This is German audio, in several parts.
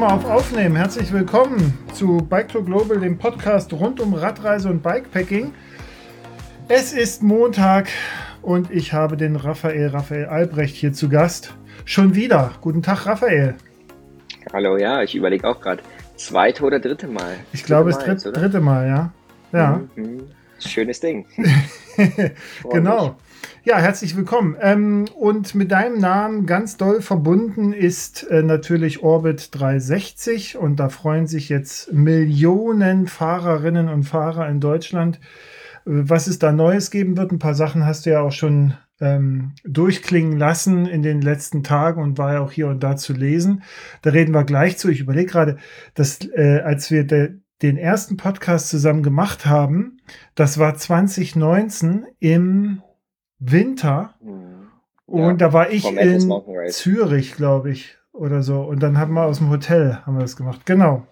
mal auf Aufnehmen. Herzlich willkommen zu Bike to Global, dem Podcast rund um Radreise und Bikepacking. Es ist Montag und ich habe den Raphael Raphael Albrecht hier zu Gast. Schon wieder. Guten Tag, Raphael. Hallo, ja, ich überlege auch gerade. Zweite oder dritte Mal? Ich glaube, es ist dritt, dritte Mal, ja. Ja. Mhm. Schönes Ding. genau. Ja, herzlich willkommen. Ähm, und mit deinem Namen ganz doll verbunden ist äh, natürlich Orbit 360 und da freuen sich jetzt Millionen Fahrerinnen und Fahrer in Deutschland, äh, was es da Neues geben wird. Ein paar Sachen hast du ja auch schon ähm, durchklingen lassen in den letzten Tagen und war ja auch hier und da zu lesen. Da reden wir gleich zu. Ich überlege gerade, dass äh, als wir de, den ersten Podcast zusammen gemacht haben, das war 2019 im Winter. Mhm. Und ja, da war ich in Zürich, glaube ich, oder so. Und dann haben wir aus dem Hotel haben wir das gemacht. Genau.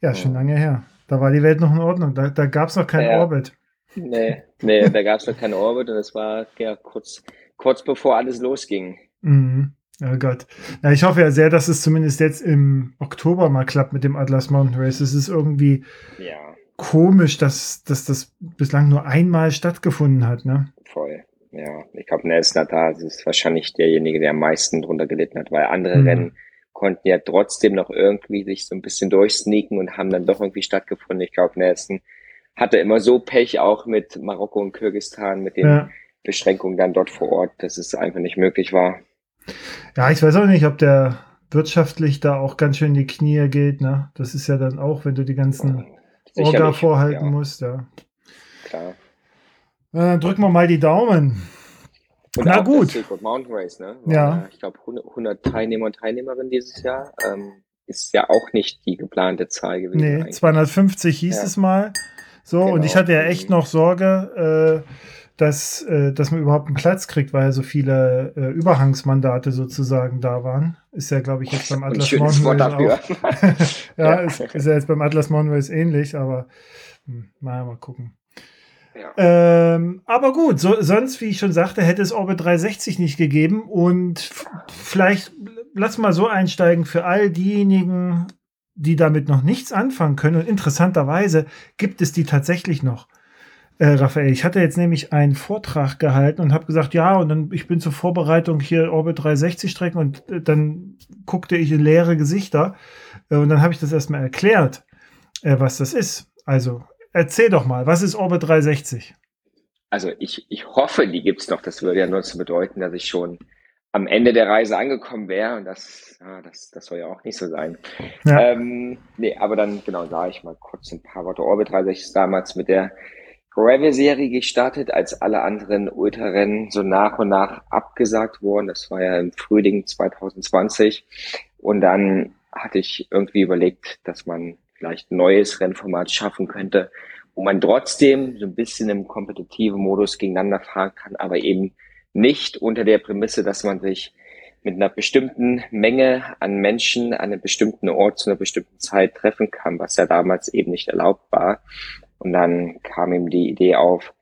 Ja, schon lange her. Da war die Welt noch in Ordnung. Da, da gab es noch keinen ja. Orbit. Nee, nee, da gab es noch keinen Orbit und es war ja kurz, kurz bevor alles losging. Mhm. Oh Gott. Na, ich hoffe ja sehr, dass es zumindest jetzt im Oktober mal klappt mit dem Atlas Mountain Race. Es ist irgendwie ja. komisch, dass, dass das bislang nur einmal stattgefunden hat, ne? Voll. Ja, ich glaube, Nelson hat da ist wahrscheinlich derjenige, der am meisten drunter gelitten hat, weil andere mhm. Rennen konnten ja trotzdem noch irgendwie sich so ein bisschen durchsneaken und haben dann doch irgendwie stattgefunden. Ich glaube, Nelson hatte immer so Pech auch mit Marokko und Kirgistan, mit den ja. Beschränkungen dann dort vor Ort, dass es einfach nicht möglich war. Ja, ich weiß auch nicht, ob der wirtschaftlich da auch ganz schön in die Knie geht. Ne? Das ist ja dann auch, wenn du die ganzen Sicherlich, Orga vorhalten ja. musst. Ja. Klar. Äh, drücken wir mal die Daumen. Und Na gut. Silk Mountain Race, ne? War, ja. Ich glaube, 100 Teilnehmer und Teilnehmerinnen dieses Jahr. Ähm, ist ja auch nicht die geplante Zahl gewesen. Nee, eigentlich. 250 hieß ja. es mal. So, genau. und ich hatte ja echt noch Sorge, äh, dass, äh, dass man überhaupt einen Platz kriegt, weil ja so viele äh, Überhangsmandate sozusagen da waren. Ist ja, glaube ich, jetzt beim Atlas Mountain Race auch. ja, ja. Ist, ist, ja jetzt beim Atlas Mountain Race ähnlich, aber hm, mal, mal gucken. Ähm, aber gut, so, sonst, wie ich schon sagte, hätte es Orbit 360 nicht gegeben. Und vielleicht lass mal so einsteigen für all diejenigen, die damit noch nichts anfangen können. Und interessanterweise gibt es die tatsächlich noch. Äh, Raphael, ich hatte jetzt nämlich einen Vortrag gehalten und habe gesagt, ja, und dann ich bin zur Vorbereitung hier Orbit 360 Strecken und äh, dann guckte ich in leere Gesichter äh, und dann habe ich das erstmal erklärt, äh, was das ist. Also Erzähl doch mal, was ist Orbit 360? Also ich, ich hoffe, die gibt es noch. Das würde ja nur zu bedeuten, dass ich schon am Ende der Reise angekommen wäre. Und das, ja, das, das soll ja auch nicht so sein. Ja. Ähm, nee, aber dann, genau, sage ich mal kurz ein paar Worte. Orbit 360 ist damals mit der Gravel-Serie gestartet, als alle anderen Ultrarennen so nach und nach abgesagt wurden. Das war ja im Frühling 2020. Und dann hatte ich irgendwie überlegt, dass man vielleicht neues Rennformat schaffen könnte, wo man trotzdem so ein bisschen im kompetitiven Modus gegeneinander fahren kann, aber eben nicht unter der Prämisse, dass man sich mit einer bestimmten Menge an Menschen an einem bestimmten Ort zu einer bestimmten Zeit treffen kann, was ja damals eben nicht erlaubt war. Und dann kam ihm die Idee auf,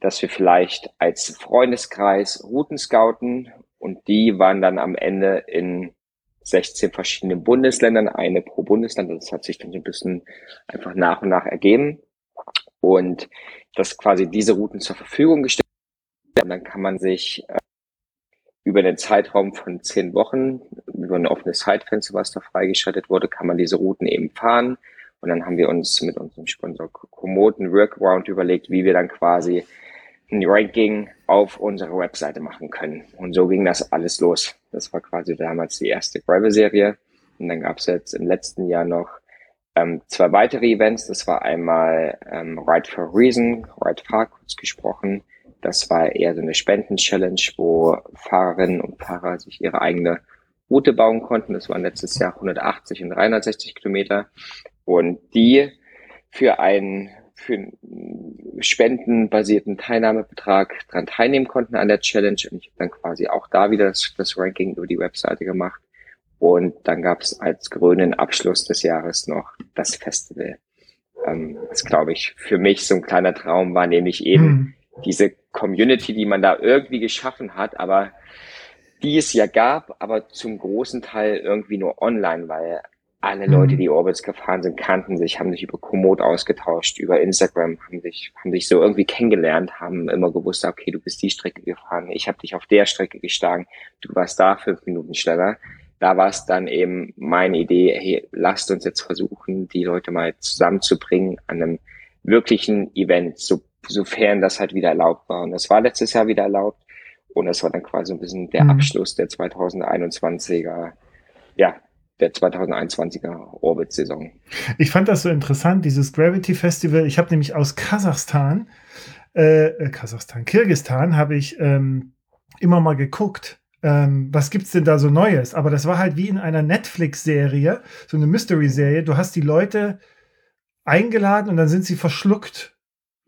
dass wir vielleicht als Freundeskreis Routen scouten und die waren dann am Ende in 16 verschiedenen Bundesländern, eine pro Bundesland. Das hat sich dann so ein bisschen einfach nach und nach ergeben. Und das quasi diese Routen zur Verfügung gestellt. Und dann kann man sich äh, über den Zeitraum von zehn Wochen, über ein offenes Zeitfenster, was da freigeschaltet wurde, kann man diese Routen eben fahren. Und dann haben wir uns mit unserem Sponsor Komoot einen Workaround überlegt, wie wir dann quasi ein Ranking auf unserer Webseite machen können. Und so ging das alles los. Das war quasi damals die erste Gravel-Serie. Und dann gab es jetzt im letzten Jahr noch ähm, zwei weitere Events. Das war einmal ähm, Ride for Reason, Ride Far kurz gesprochen. Das war eher so eine Spenden-Challenge, wo Fahrerinnen und Fahrer sich ihre eigene Route bauen konnten. Das waren letztes Jahr 180 und 360 Kilometer. Und die für einen für einen spendenbasierten Teilnahmebetrag dran teilnehmen konnten an der Challenge. Und ich habe dann quasi auch da wieder das, das Ranking über die Webseite gemacht. Und dann gab es als grünen Abschluss des Jahres noch das Festival. Ähm, das glaube ich für mich so ein kleiner Traum war, nämlich eben mhm. diese Community, die man da irgendwie geschaffen hat, aber die es ja gab, aber zum großen Teil irgendwie nur online, weil alle Leute, mhm. die Orbits gefahren sind, kannten sich, haben sich über Komoot ausgetauscht, über Instagram, haben sich, haben sich so irgendwie kennengelernt, haben immer gewusst, okay, du bist die Strecke gefahren, ich habe dich auf der Strecke geschlagen, du warst da fünf Minuten schneller. Da war es dann eben meine Idee, hey, lasst uns jetzt versuchen, die Leute mal zusammenzubringen an einem wirklichen Event, so, sofern das halt wieder erlaubt war. Und das war letztes Jahr wieder erlaubt. Und das war dann quasi ein bisschen der mhm. Abschluss der 2021er, ja, der 2021er Orbit-Saison. Ich fand das so interessant, dieses Gravity Festival. Ich habe nämlich aus Kasachstan, äh, äh, Kasachstan, Kirgistan, habe ich ähm, immer mal geguckt. Ähm, was gibt's denn da so Neues? Aber das war halt wie in einer Netflix-Serie, so eine Mystery-Serie. Du hast die Leute eingeladen und dann sind sie verschluckt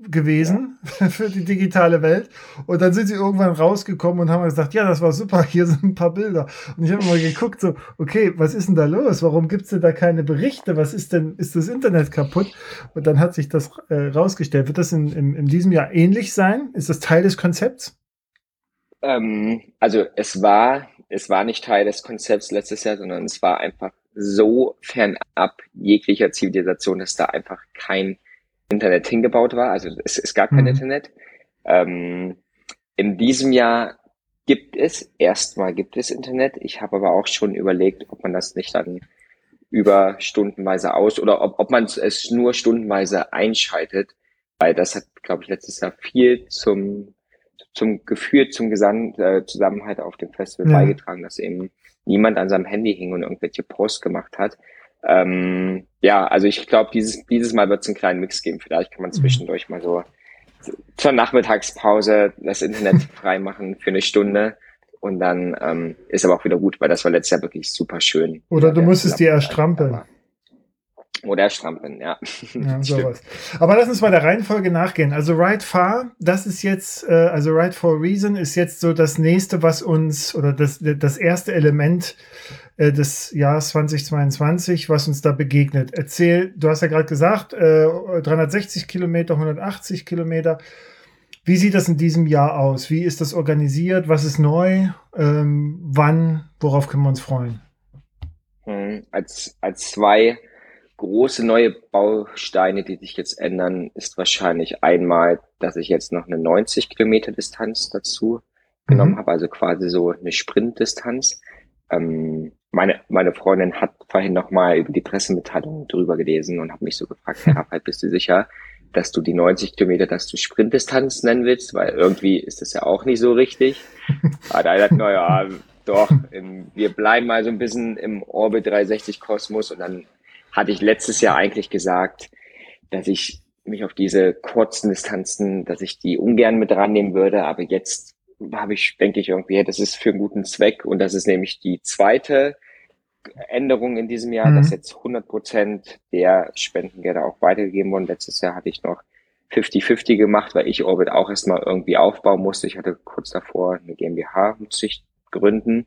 gewesen ja. für die digitale Welt. Und dann sind sie irgendwann rausgekommen und haben gesagt, ja, das war super, hier sind ein paar Bilder. Und ich habe mal geguckt, so, okay, was ist denn da los? Warum gibt es denn da keine Berichte? Was ist denn, ist das Internet kaputt? Und dann hat sich das äh, rausgestellt. Wird das in, in, in diesem Jahr ähnlich sein? Ist das Teil des Konzepts? Ähm, also es war, es war nicht Teil des Konzepts letztes Jahr, sondern es war einfach so fernab jeglicher Zivilisation, dass da einfach kein Internet hingebaut war. Also es, es gab kein mhm. Internet. Ähm, in diesem Jahr gibt es, erstmal gibt es Internet. Ich habe aber auch schon überlegt, ob man das nicht dann über stundenweise aus oder ob, ob man es nur stundenweise einschaltet, weil das hat, glaube ich, letztes Jahr viel zum, zum Gefühl, zum Gesamt, äh, Zusammenhalt auf dem Festival ja. beigetragen, dass eben niemand an seinem Handy hing und irgendwelche Posts gemacht hat. Ähm, ja, also ich glaube, dieses, dieses Mal wird es einen kleinen Mix geben. Vielleicht kann man mhm. zwischendurch mal so zur Nachmittagspause das Internet freimachen für eine Stunde. Und dann ähm, ist aber auch wieder gut, weil das war letztes Jahr wirklich super schön. Oder du musstest dir erstrampeln. Oder strampeln, ja. ja sowas. Aber lass uns mal der Reihenfolge nachgehen. Also Ride Far, das ist jetzt, äh, also Ride for Reason ist jetzt so das nächste, was uns, oder das, das erste Element äh, des Jahres 2022, was uns da begegnet. Erzähl, du hast ja gerade gesagt, äh, 360 Kilometer, 180 Kilometer. Wie sieht das in diesem Jahr aus? Wie ist das organisiert? Was ist neu? Ähm, wann? Worauf können wir uns freuen? Hm, als, als zwei große neue Bausteine, die sich jetzt ändern, ist wahrscheinlich einmal, dass ich jetzt noch eine 90 Kilometer Distanz dazu mhm. genommen habe, also quasi so eine Sprintdistanz. Ähm, meine, meine Freundin hat vorhin noch mal über die Pressemitteilung drüber gelesen und hat mich so gefragt, Herr Raffald, bist du sicher, dass du die 90 Kilometer, dass du Sprintdistanz nennen willst? Weil irgendwie ist das ja auch nicht so richtig. Aber da dachte naja, doch, wir bleiben mal so ein bisschen im Orbit 360 Kosmos und dann hatte ich letztes Jahr eigentlich gesagt, dass ich mich auf diese kurzen Distanzen, dass ich die ungern mit rannehmen würde, aber jetzt habe ich, denke ich irgendwie, das ist für einen guten Zweck und das ist nämlich die zweite Änderung in diesem Jahr, mhm. dass jetzt 100 Prozent der Spendengelder auch weitergegeben wurden. Letztes Jahr hatte ich noch 50-50 gemacht, weil ich Orbit auch erstmal irgendwie aufbauen musste. Ich hatte kurz davor eine GmbH, musste ich gründen.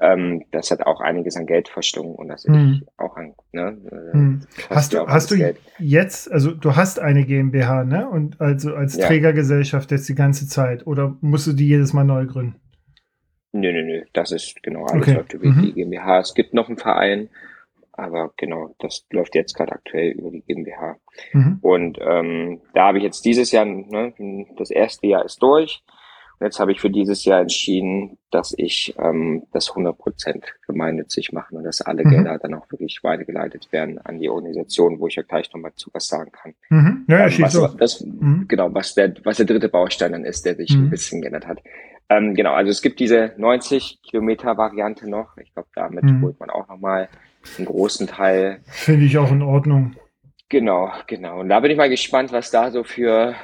Ähm, das hat auch einiges an Geld verschlungen und das hm. ich auch an. Ne, hm. Hast du, hast du Geld. jetzt, also du hast eine GmbH, ne? Und also als ja. Trägergesellschaft jetzt die ganze Zeit oder musst du die jedes Mal neu gründen? Nö, nö, nö, das ist genau alles okay. läuft über mhm. die GmbH. Es gibt noch einen Verein, aber genau, das läuft jetzt gerade aktuell über die GmbH. Mhm. Und ähm, da habe ich jetzt dieses Jahr, ne, das erste Jahr ist durch jetzt habe ich für dieses Jahr entschieden, dass ich ähm, das 100% gemeinnützig mache und dass alle mhm. Gelder dann auch wirklich weitergeleitet werden an die Organisation, wo ich ja gleich nochmal zu was sagen kann. Mhm. Ja, ähm, was, das, mhm. Genau, was der, was der dritte Baustein dann ist, der sich ein mhm. bisschen geändert hat. Ähm, genau, also es gibt diese 90 Kilometer Variante noch. Ich glaube, damit mhm. holt man auch nochmal einen großen Teil. Finde ich auch in Ordnung. Genau, genau. Und da bin ich mal gespannt, was da so für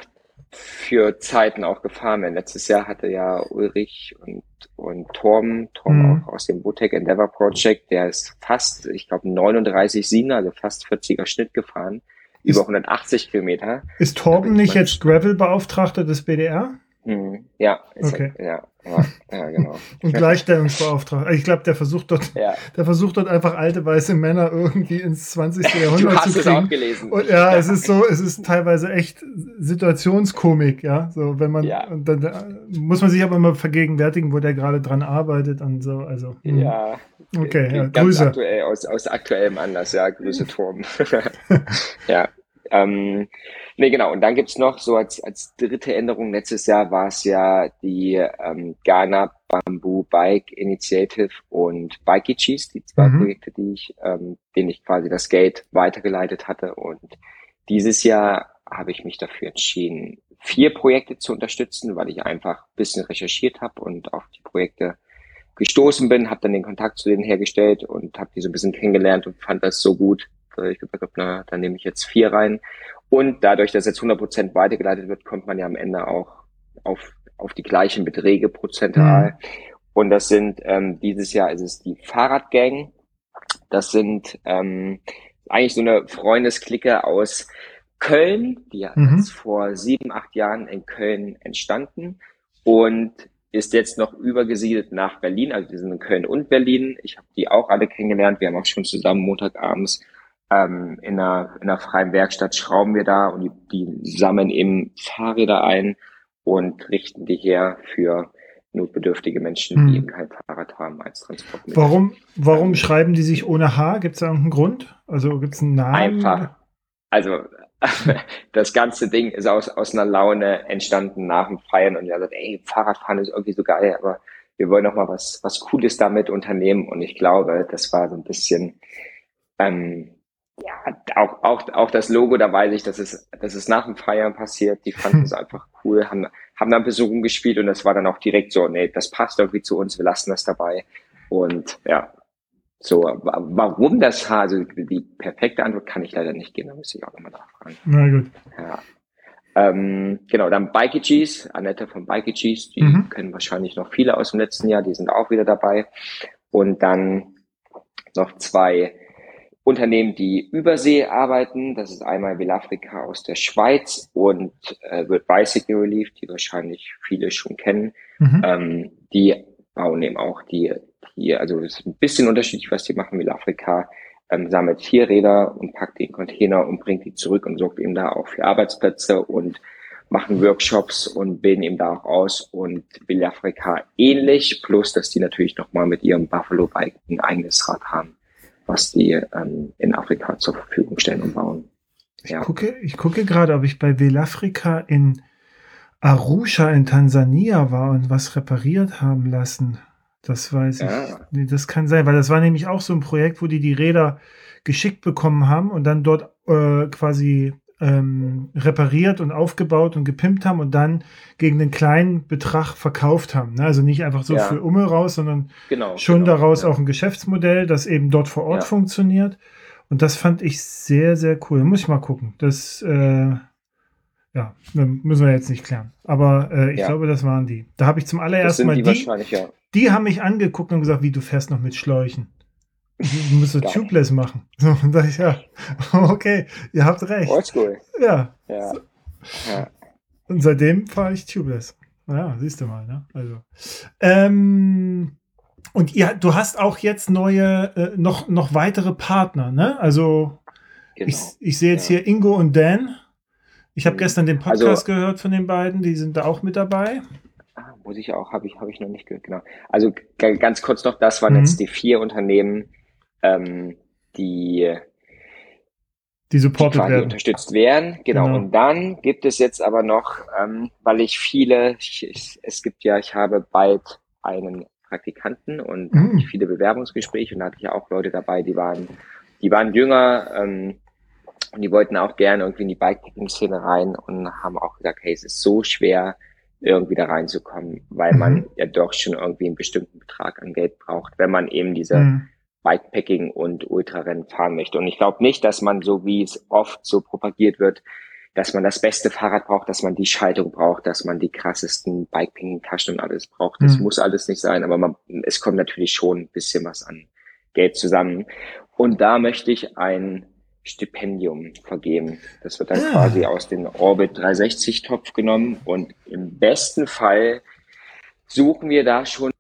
für Zeiten auch gefahren bin. Letztes Jahr hatte ja Ulrich und, und Torben, Torben mhm. auch aus dem Botec Endeavor Project, der ist fast, ich glaube, 39 Siener, also fast 40er Schnitt gefahren, ist, über 180 Kilometer. Ist Torben nicht jetzt Gravel-Beauftragter des BDR? Hm, ja, okay. ja, ja, ja, genau. Und Gleichstellungsbeauftragter. Ich glaube, der versucht dort, ja. der versucht dort einfach alte weiße Männer irgendwie ins 20. Jahrhundert du hast zu kriegen. Es auch gelesen. Und ja, es ist so, es ist teilweise echt Situationskomik, ja. So, wenn man, ja. dann, dann muss man sich aber immer vergegenwärtigen, wo der gerade dran arbeitet und so. Also. Hm. Ja. Okay, ja, Grüße. Aktuell, aus, aus aktuellem Anlass, ja, Grüße Turm. ja. Ähm, nee, genau. Und dann gibt's noch so als, als dritte Änderung, letztes Jahr war es ja die ähm, Ghana Bamboo Bike Initiative und Bikey Cheese, die zwei mhm. Projekte, die ich, ähm, denen ich quasi das Geld weitergeleitet hatte. Und dieses Jahr habe ich mich dafür entschieden, vier Projekte zu unterstützen, weil ich einfach ein bisschen recherchiert habe und auf die Projekte gestoßen bin, habe dann den Kontakt zu denen hergestellt und habe die so ein bisschen kennengelernt und fand das so gut, ich gesagt habe, na, dann nehme ich jetzt vier rein. Und dadurch, dass jetzt 100% weitergeleitet wird, kommt man ja am Ende auch auf, auf die gleichen Beträge prozentual. Mhm. Und das sind ähm, dieses Jahr ist es die Fahrradgang. Das sind ähm, eigentlich so eine Freundesklicke aus Köln, die mhm. ist vor sieben, acht Jahren in Köln entstanden und ist jetzt noch übergesiedelt nach Berlin. Also die sind in Köln und Berlin. Ich habe die auch alle kennengelernt. Wir haben auch schon zusammen Montagabends ähm, in, einer, in einer freien Werkstatt schrauben wir da und die, die sammeln eben Fahrräder ein und richten die her für notbedürftige Menschen, hm. die eben kein Fahrrad haben als Transportmittel. Warum, warum schreiben die sich ohne H? Gibt es da irgendeinen Grund? Also gibt es einen Namen? Einfach. Also das ganze Ding ist aus, aus einer Laune entstanden nach dem Feiern und er sagt, ey, Fahrradfahren ist irgendwie so geil, aber wir wollen noch mal was, was Cooles damit unternehmen und ich glaube, das war so ein bisschen ähm, ja, auch, auch, auch das Logo, da weiß ich, dass es, dass es nach dem Feiern passiert. Die fanden es einfach cool, haben, haben da ein bisschen rumgespielt und das war dann auch direkt so, nee, das passt irgendwie zu uns, wir lassen das dabei. Und ja, so, warum das Haar, also die perfekte Antwort kann ich leider nicht geben, da müsste ich auch nochmal nachfragen. Na gut. Ja. Ähm, genau, dann Bikey Cheese, Annette von Bikey Cheese, die mhm. kennen wahrscheinlich noch viele aus dem letzten Jahr, die sind auch wieder dabei. Und dann noch zwei Unternehmen, die übersee arbeiten. Das ist einmal Velafrica aus der Schweiz und äh, World Bicycle Relief, die wahrscheinlich viele schon kennen. Mhm. Ähm, die bauen eben auch die, die, also es ist ein bisschen unterschiedlich, was die machen. Velafrica ähm, sammelt Räder und packt die in Container und bringt die zurück und sorgt eben da auch für Arbeitsplätze und machen Workshops und bilden eben da auch aus und Velafrica ähnlich, plus dass die natürlich nochmal mit ihrem Buffalo Bike ein eigenes Rad haben was die ähm, in Afrika zur Verfügung stellen und bauen. Ja. Ich gucke, ich gucke gerade, ob ich bei Velafrika in Arusha in Tansania war und was repariert haben lassen. Das weiß ja. ich. Nee, das kann sein, weil das war nämlich auch so ein Projekt, wo die die Räder geschickt bekommen haben und dann dort äh, quasi ähm, repariert und aufgebaut und gepimpt haben und dann gegen einen kleinen Betrag verkauft haben. Ne? Also nicht einfach so ja. für Umme raus, sondern genau, schon genau, daraus ja. auch ein Geschäftsmodell, das eben dort vor Ort ja. funktioniert. Und das fand ich sehr, sehr cool. Muss ich mal gucken. Das, äh, ja, müssen wir jetzt nicht klären. Aber äh, ich glaube, das waren die. Da habe ich zum allerersten Mal die, die, die haben mich angeguckt und gesagt, wie du fährst noch mit Schläuchen. Du musst so tubeless machen. So, und sag ich, ja, okay, ihr habt recht. Oldschool. Ja. Ja. ja. Und seitdem fahre ich tubeless. Ja, siehst du mal, ne? Also. Ähm, und ja, du hast auch jetzt neue, äh, noch, noch weitere Partner, ne? Also, genau. ich, ich sehe jetzt ja. hier Ingo und Dan. Ich habe mhm. gestern den Podcast also, gehört von den beiden, die sind da auch mit dabei. Ah, muss ich auch, habe ich, hab ich noch nicht gehört, genau. Also ganz kurz noch, das waren mhm. jetzt die vier Unternehmen, ähm, die die supported die werden. unterstützt werden. Genau. genau. Und dann gibt es jetzt aber noch, ähm, weil ich viele, ich, es gibt ja, ich habe bald einen Praktikanten und mhm. viele Bewerbungsgespräche und da hatte ich ja auch Leute dabei, die waren, die waren jünger ähm, und die wollten auch gerne irgendwie in die Bikepacking-Szene rein und haben auch gesagt, hey, es ist so schwer, irgendwie da reinzukommen, weil mhm. man ja doch schon irgendwie einen bestimmten Betrag an Geld braucht, wenn man eben diese mhm. Bikepacking und Ultrarennen fahren möchte. Und ich glaube nicht, dass man so wie es oft so propagiert wird, dass man das beste Fahrrad braucht, dass man die Schaltung braucht, dass man die krassesten Bikepacking-Taschen und alles braucht. Das mhm. muss alles nicht sein, aber man, es kommt natürlich schon ein bisschen was an Geld zusammen. Und da möchte ich ein Stipendium vergeben. Das wird dann. Ah. quasi aus dem Orbit 360-Topf genommen und im besten Fall suchen wir da schon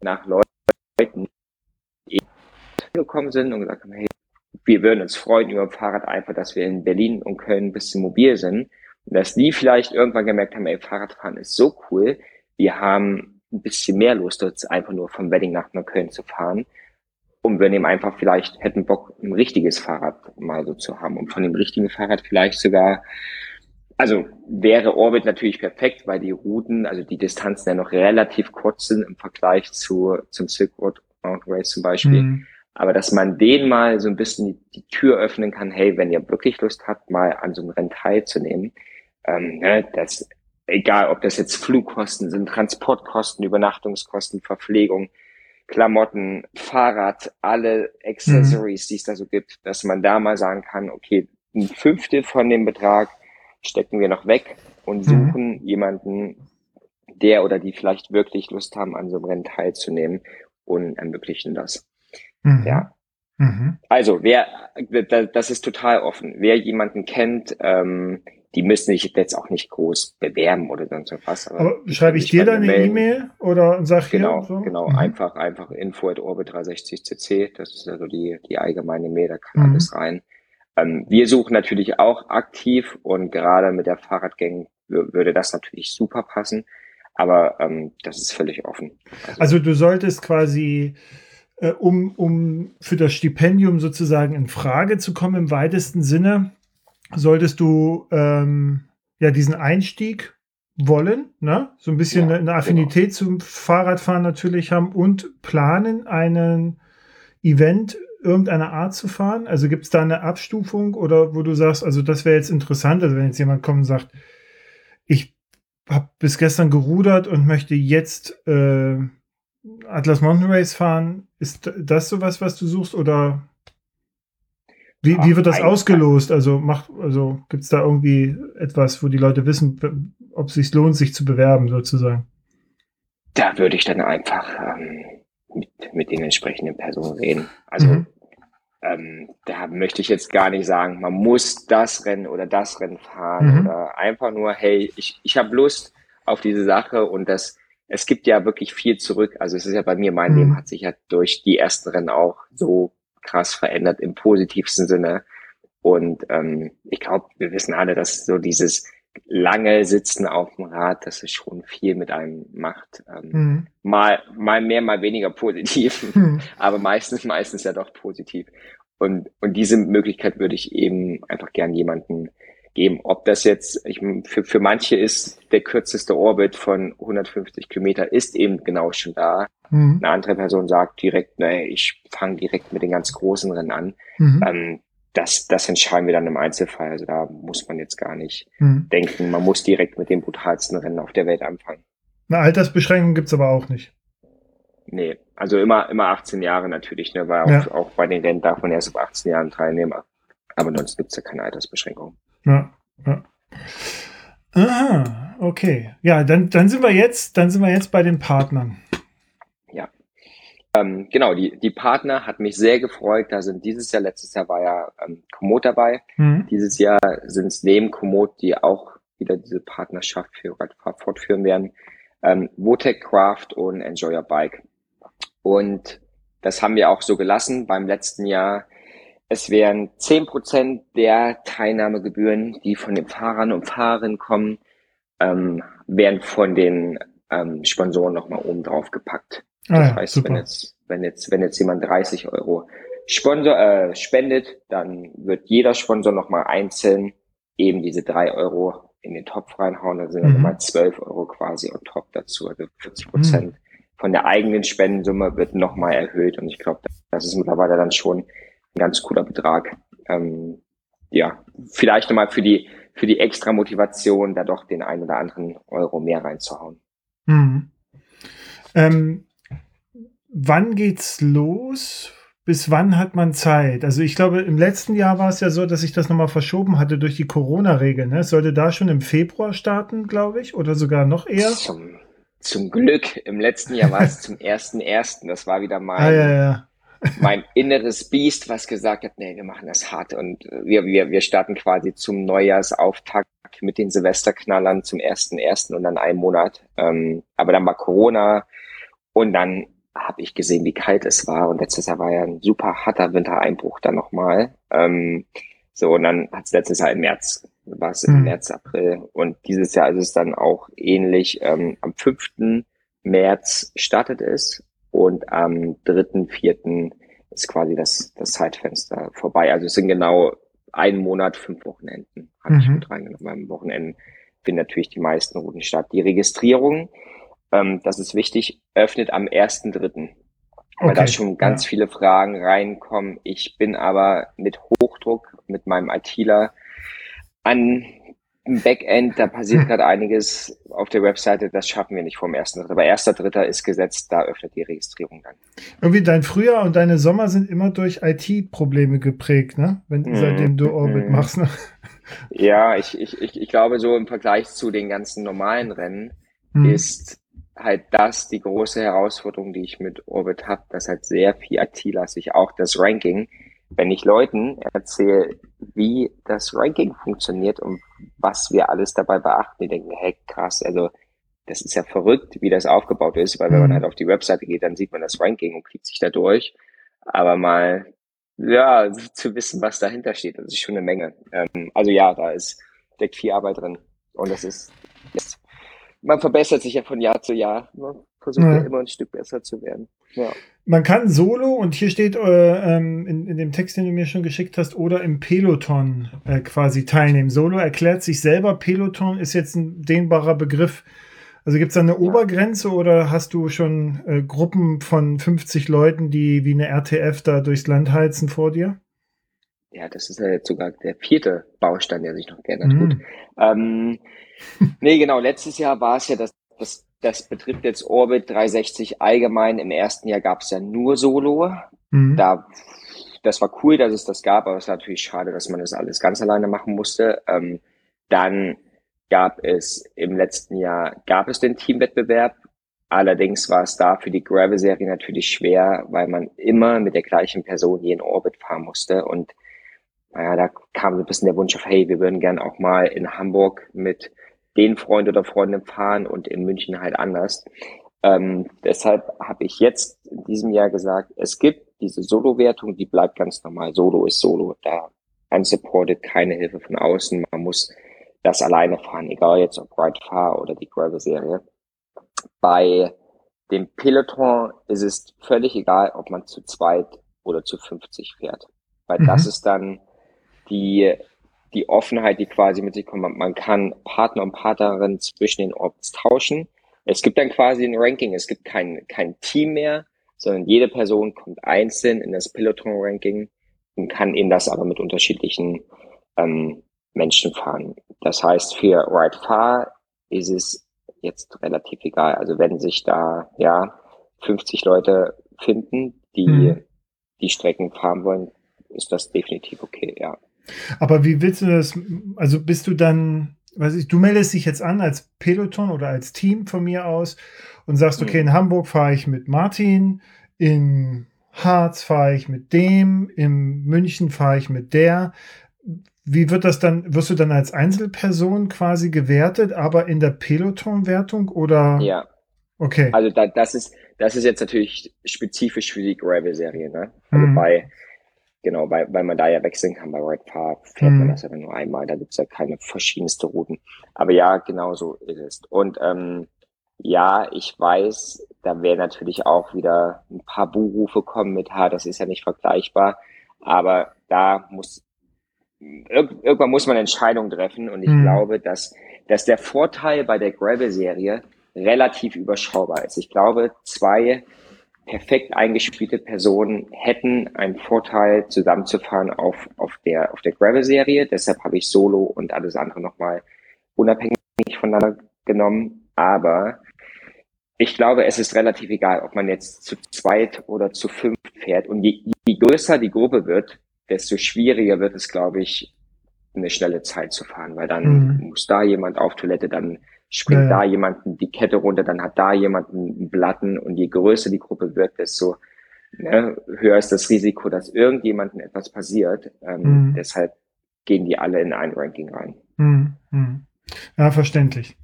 nach Leuten, gekommen sind und gesagt haben, hey, wir würden uns freuen über ein Fahrrad einfach, dass wir in Berlin und Köln ein bisschen mobil sind. Und dass die vielleicht irgendwann gemerkt haben, ey, Fahrradfahren ist so cool. Wir haben ein bisschen mehr Lust, jetzt einfach nur vom Wedding nach Neukölln zu fahren. Und wir nehmen einfach vielleicht, hätten Bock, ein richtiges Fahrrad mal so zu haben. Und von dem richtigen Fahrrad vielleicht sogar, also wäre Orbit natürlich perfekt, weil die Routen, also die Distanzen ja noch relativ kurz sind im Vergleich zu, zum Silk Road Mountain Race zum Beispiel. Mhm. Aber dass man denen mal so ein bisschen die, die, Tür öffnen kann, hey, wenn ihr wirklich Lust habt, mal an so einem Rennen teilzunehmen, ähm, ne, das, egal ob das jetzt Flugkosten sind, Transportkosten, Übernachtungskosten, Verpflegung, Klamotten, Fahrrad, alle Accessories, mhm. die es da so gibt, dass man da mal sagen kann, okay, ein Fünftel von dem Betrag stecken wir noch weg und mhm. suchen mhm. jemanden, der oder die vielleicht wirklich Lust haben, an so einem Rennen teilzunehmen und ermöglichen das. Mhm. Ja. Mhm. Also, wer, das ist total offen. Wer jemanden kennt, ähm, die müssen sich jetzt auch nicht groß bewerben oder sonst was. Aber, aber schreibe ich dir dann eine E-Mail oder sag genau, hier? So? Genau, mhm. einfach, einfach info at orbit 360cc. Das ist also die, die allgemeine Mail, da kann mhm. alles rein. Ähm, wir suchen natürlich auch aktiv und gerade mit der Fahrradgang würde das natürlich super passen. Aber ähm, das ist völlig offen. Also, also du solltest quasi äh, um, um für das Stipendium sozusagen in Frage zu kommen im weitesten Sinne, solltest du ähm, ja diesen Einstieg wollen, ne? so ein bisschen ja, eine genau. Affinität genau. zum Fahrradfahren natürlich haben und planen, einen Event irgendeiner Art zu fahren? Also gibt es da eine Abstufung oder wo du sagst, also das wäre jetzt interessant, also wenn jetzt jemand kommt und sagt, ich habe bis gestern gerudert und möchte jetzt äh, Atlas Mountain Race fahren, ist das sowas, was du suchst oder wie, wie wird das ausgelost? Also macht, also gibt es da irgendwie etwas, wo die Leute wissen, ob es sich lohnt, sich zu bewerben, sozusagen? Da würde ich dann einfach ähm, mit, mit den entsprechenden Personen reden. Also mhm. ähm, da möchte ich jetzt gar nicht sagen, man muss das Rennen oder das Rennen fahren mhm. oder einfach nur, hey, ich, ich habe Lust auf diese Sache und das es gibt ja wirklich viel zurück. Also es ist ja bei mir, mein mhm. Leben hat sich ja durch die ersten Rennen auch so krass verändert im positivsten Sinne. Und ähm, ich glaube, wir wissen alle, dass so dieses lange Sitzen auf dem Rad, dass es schon viel mit einem macht. Ähm, mhm. Mal, mal mehr, mal weniger positiv, mhm. aber meistens, meistens ja doch positiv. Und, und diese Möglichkeit würde ich eben einfach gern jemanden geben. Ob das jetzt, ich, für, für manche ist der kürzeste Orbit von 150 Kilometer ist eben genau schon da. Mhm. Eine andere Person sagt direkt, nee, ich fange direkt mit den ganz großen Rennen an. Mhm. Ähm, das, das entscheiden wir dann im Einzelfall. Also da muss man jetzt gar nicht mhm. denken, man muss direkt mit den brutalsten Rennen auf der Welt anfangen. Eine Altersbeschränkung gibt's aber auch nicht. Nee, also immer, immer 18 Jahre natürlich, ne, weil ja. auch, auch bei den Rennen darf man erst ab 18 Jahren teilnehmen. Aber sonst gibt's ja keine Altersbeschränkung. Ja, ja. Aha, okay. Ja, dann, dann sind wir jetzt, dann sind wir jetzt bei den Partnern. Ja. Ähm, genau, die, die Partner hat mich sehr gefreut. Da sind dieses Jahr, letztes Jahr war ja ähm, Komoot dabei. Mhm. Dieses Jahr sind es neben Komoot, die auch wieder diese Partnerschaft für Radfahrt fortführen werden. Ähm, Votec Craft und Enjoy Your Bike. Und das haben wir auch so gelassen. Beim letzten Jahr es wären zehn Prozent der Teilnahmegebühren, die von den Fahrern und Fahrerinnen kommen, ähm, werden von den ähm, Sponsoren nochmal oben drauf gepackt. Ah das ja, heißt, super. wenn jetzt, wenn jetzt, wenn jetzt jemand 30 Euro Sponsor, äh, spendet, dann wird jeder Sponsor nochmal einzeln eben diese drei Euro in den Topf reinhauen. Dann sind mhm. dann nochmal 12 Euro quasi on top dazu. Also 40 Prozent mhm. von der eigenen Spendensumme wird nochmal erhöht. Und ich glaube, das ist mittlerweile dann schon ein ganz cooler Betrag. Ähm, ja, vielleicht nochmal für die, für die extra Motivation, da doch den einen oder anderen Euro mehr reinzuhauen. Mhm. Ähm, wann geht's los? Bis wann hat man Zeit? Also ich glaube, im letzten Jahr war es ja so, dass ich das nochmal verschoben hatte durch die Corona-Regel. Ne? Es sollte da schon im Februar starten, glaube ich, oder sogar noch eher. Zum, zum Glück. Im letzten Jahr war es zum ersten ersten. Das war wieder mein, ah, ja, ja mein inneres Biest, was gesagt hat, nee, wir machen das hart und wir, wir, wir starten quasi zum Neujahrsauftakt mit den Silvesterknallern zum ersten ersten und dann einen Monat. Ähm, aber dann war Corona und dann habe ich gesehen, wie kalt es war und letztes Jahr war ja ein super harter Wintereinbruch dann nochmal. Ähm, so, und dann hat es letztes Jahr im März, war es im mhm. März, April und dieses Jahr ist es dann auch ähnlich. Ähm, am 5. März startet es und am 3., 4. ist quasi das, das Zeitfenster vorbei. Also es sind genau ein Monat, fünf Wochenenden, habe mhm. ich mit reingenommen. Beim Wochenenden finden natürlich die meisten Routen statt. Die Registrierung, ähm, das ist wichtig, öffnet am 1.3. Weil okay. da schon ganz ja. viele Fragen reinkommen. Ich bin aber mit Hochdruck mit meinem ITler an im Backend, da passiert gerade einiges auf der Webseite, das schaffen wir nicht vom ersten Dritter. Aber erster Dritter ist gesetzt, da öffnet die Registrierung dann. Irgendwie dein Frühjahr und deine Sommer sind immer durch IT-Probleme geprägt, ne? Wenn, mm. Seitdem du Orbit mm. machst, ne? Ja, ich, ich, ich, ich glaube, so im Vergleich zu den ganzen normalen Rennen mm. ist halt das die große Herausforderung, die ich mit Orbit habe, dass halt sehr viel IT-lastig auch das Ranking wenn ich Leuten erzähle, wie das Ranking funktioniert und was wir alles dabei beachten, die denken, hey, krass, also das ist ja verrückt, wie das aufgebaut ist, weil wenn man mhm. halt auf die Webseite geht, dann sieht man das Ranking und klickt sich da durch. Aber mal, ja, zu wissen, was dahinter steht, das ist schon eine Menge. Ähm, also ja, da ist, steckt viel Arbeit drin. Und das ist, ist man verbessert sich ja von Jahr zu Jahr. Man versucht ja. ja immer ein Stück besser zu werden. Ja. Man kann solo, und hier steht äh, ähm, in, in dem Text, den du mir schon geschickt hast, oder im Peloton äh, quasi teilnehmen. Solo erklärt sich selber. Peloton ist jetzt ein dehnbarer Begriff. Also gibt es da eine. Obergrenze oder hast du schon äh, Gruppen von 50 Leuten, die wie eine RTF da durchs Land heizen vor dir? Ja, das ist ja jetzt sogar der vierte Baustein, der sich noch geändert mhm. hat. Ähm, nee, genau. Letztes Jahr war es ja das, das, das betrifft jetzt Orbit 360 allgemein. Im ersten Jahr gab es ja nur Solo. Mhm. Da, das war cool, dass es das gab, aber es war natürlich schade, dass man das alles ganz alleine machen musste. Ähm, dann gab es im letzten Jahr, gab es den Teamwettbewerb. Allerdings war es da für die Gravel-Serie natürlich schwer, weil man immer mit der gleichen Person jeden Orbit fahren musste. Und naja, da kam so ein bisschen der Wunsch auf, hey, wir würden gern auch mal in Hamburg mit den Freund oder Freundin fahren und in München halt anders. Ähm, deshalb habe ich jetzt in diesem Jahr gesagt, es gibt diese Solo-Wertung, die bleibt ganz normal. Solo ist Solo. Da unsupported, keine Hilfe von außen. Man muss das alleine fahren, egal jetzt ob Ride Far oder die Gravel-Serie. Bei dem Peloton ist es völlig egal, ob man zu zweit oder zu 50 fährt. Weil mhm. das ist dann die die Offenheit, die quasi mit sich kommt. Man kann Partner und Partnerin zwischen den Orbits tauschen. Es gibt dann quasi ein Ranking. Es gibt kein, kein Team mehr, sondern jede Person kommt einzeln in das Peloton-Ranking und kann in das aber mit unterschiedlichen ähm, Menschen fahren. Das heißt, für Ride Far ist es jetzt relativ egal. Also wenn sich da ja 50 Leute finden, die mhm. die Strecken fahren wollen, ist das definitiv okay, ja. Aber wie willst du das? Also bist du dann, weiß ich, du meldest dich jetzt an als Peloton oder als Team von mir aus und sagst, okay, in mhm. Hamburg fahre ich mit Martin, in Harz fahre ich mit dem, in München fahre ich mit der. Wie wird das dann, wirst du dann als Einzelperson quasi gewertet, aber in der Peloton-Wertung oder? Ja. Okay. Also da, das ist, das ist jetzt natürlich spezifisch für die Gravel-Serie, ne? Also mhm. bei, Genau, weil, weil man da ja wechseln kann. Bei Red Park fährt mhm. man das ja nur einmal, da gibt's ja keine verschiedenste Routen. Aber ja, genau so ist es. Und ähm, ja, ich weiß, da werden natürlich auch wieder ein paar Buhrufe kommen mit, ha, das ist ja nicht vergleichbar. Aber da muss irgendwann muss man Entscheidungen treffen und ich mhm. glaube, dass, dass der Vorteil bei der Gravel-Serie relativ überschaubar ist. Ich glaube, zwei perfekt eingespielte Personen hätten einen Vorteil, zusammenzufahren auf, auf der, auf der Gravel-Serie. Deshalb habe ich Solo und alles andere nochmal unabhängig voneinander genommen. Aber ich glaube, es ist relativ egal, ob man jetzt zu zweit oder zu fünf fährt. Und je, je größer die Gruppe wird, desto schwieriger wird es, glaube ich, eine schnelle Zeit zu fahren, weil dann mhm. muss da jemand auf Toilette, dann springt ja, ja. da jemand die Kette runter, dann hat da jemand einen Blatten und je größer die Gruppe wird, desto ne, höher ist das Risiko, dass irgendjemandem etwas passiert. Ähm, mhm. Deshalb gehen die alle in ein Ranking rein. Mhm. mhm. Ja, verständlich.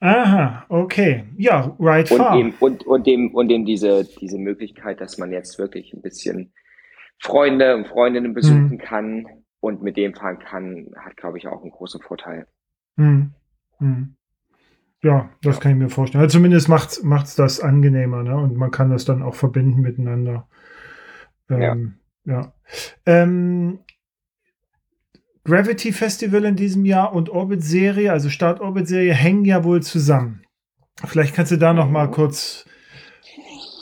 Aha, okay. Ja, right und far. Eben, und, und, dem, und eben diese, diese Möglichkeit, dass man jetzt wirklich ein bisschen Freunde und Freundinnen besuchen mhm. kann und mit dem fahren kann, hat, glaube ich, auch einen großen Vorteil. Mhm. Mhm. Ja, das ja. kann ich mir vorstellen. Also zumindest macht es das angenehmer, ne? Und man kann das dann auch verbinden miteinander. Ähm, ja. ja. Ähm, Gravity Festival in diesem Jahr und Orbit Serie, also Start Orbit Serie, hängen ja wohl zusammen. Vielleicht kannst du da noch mal mhm. kurz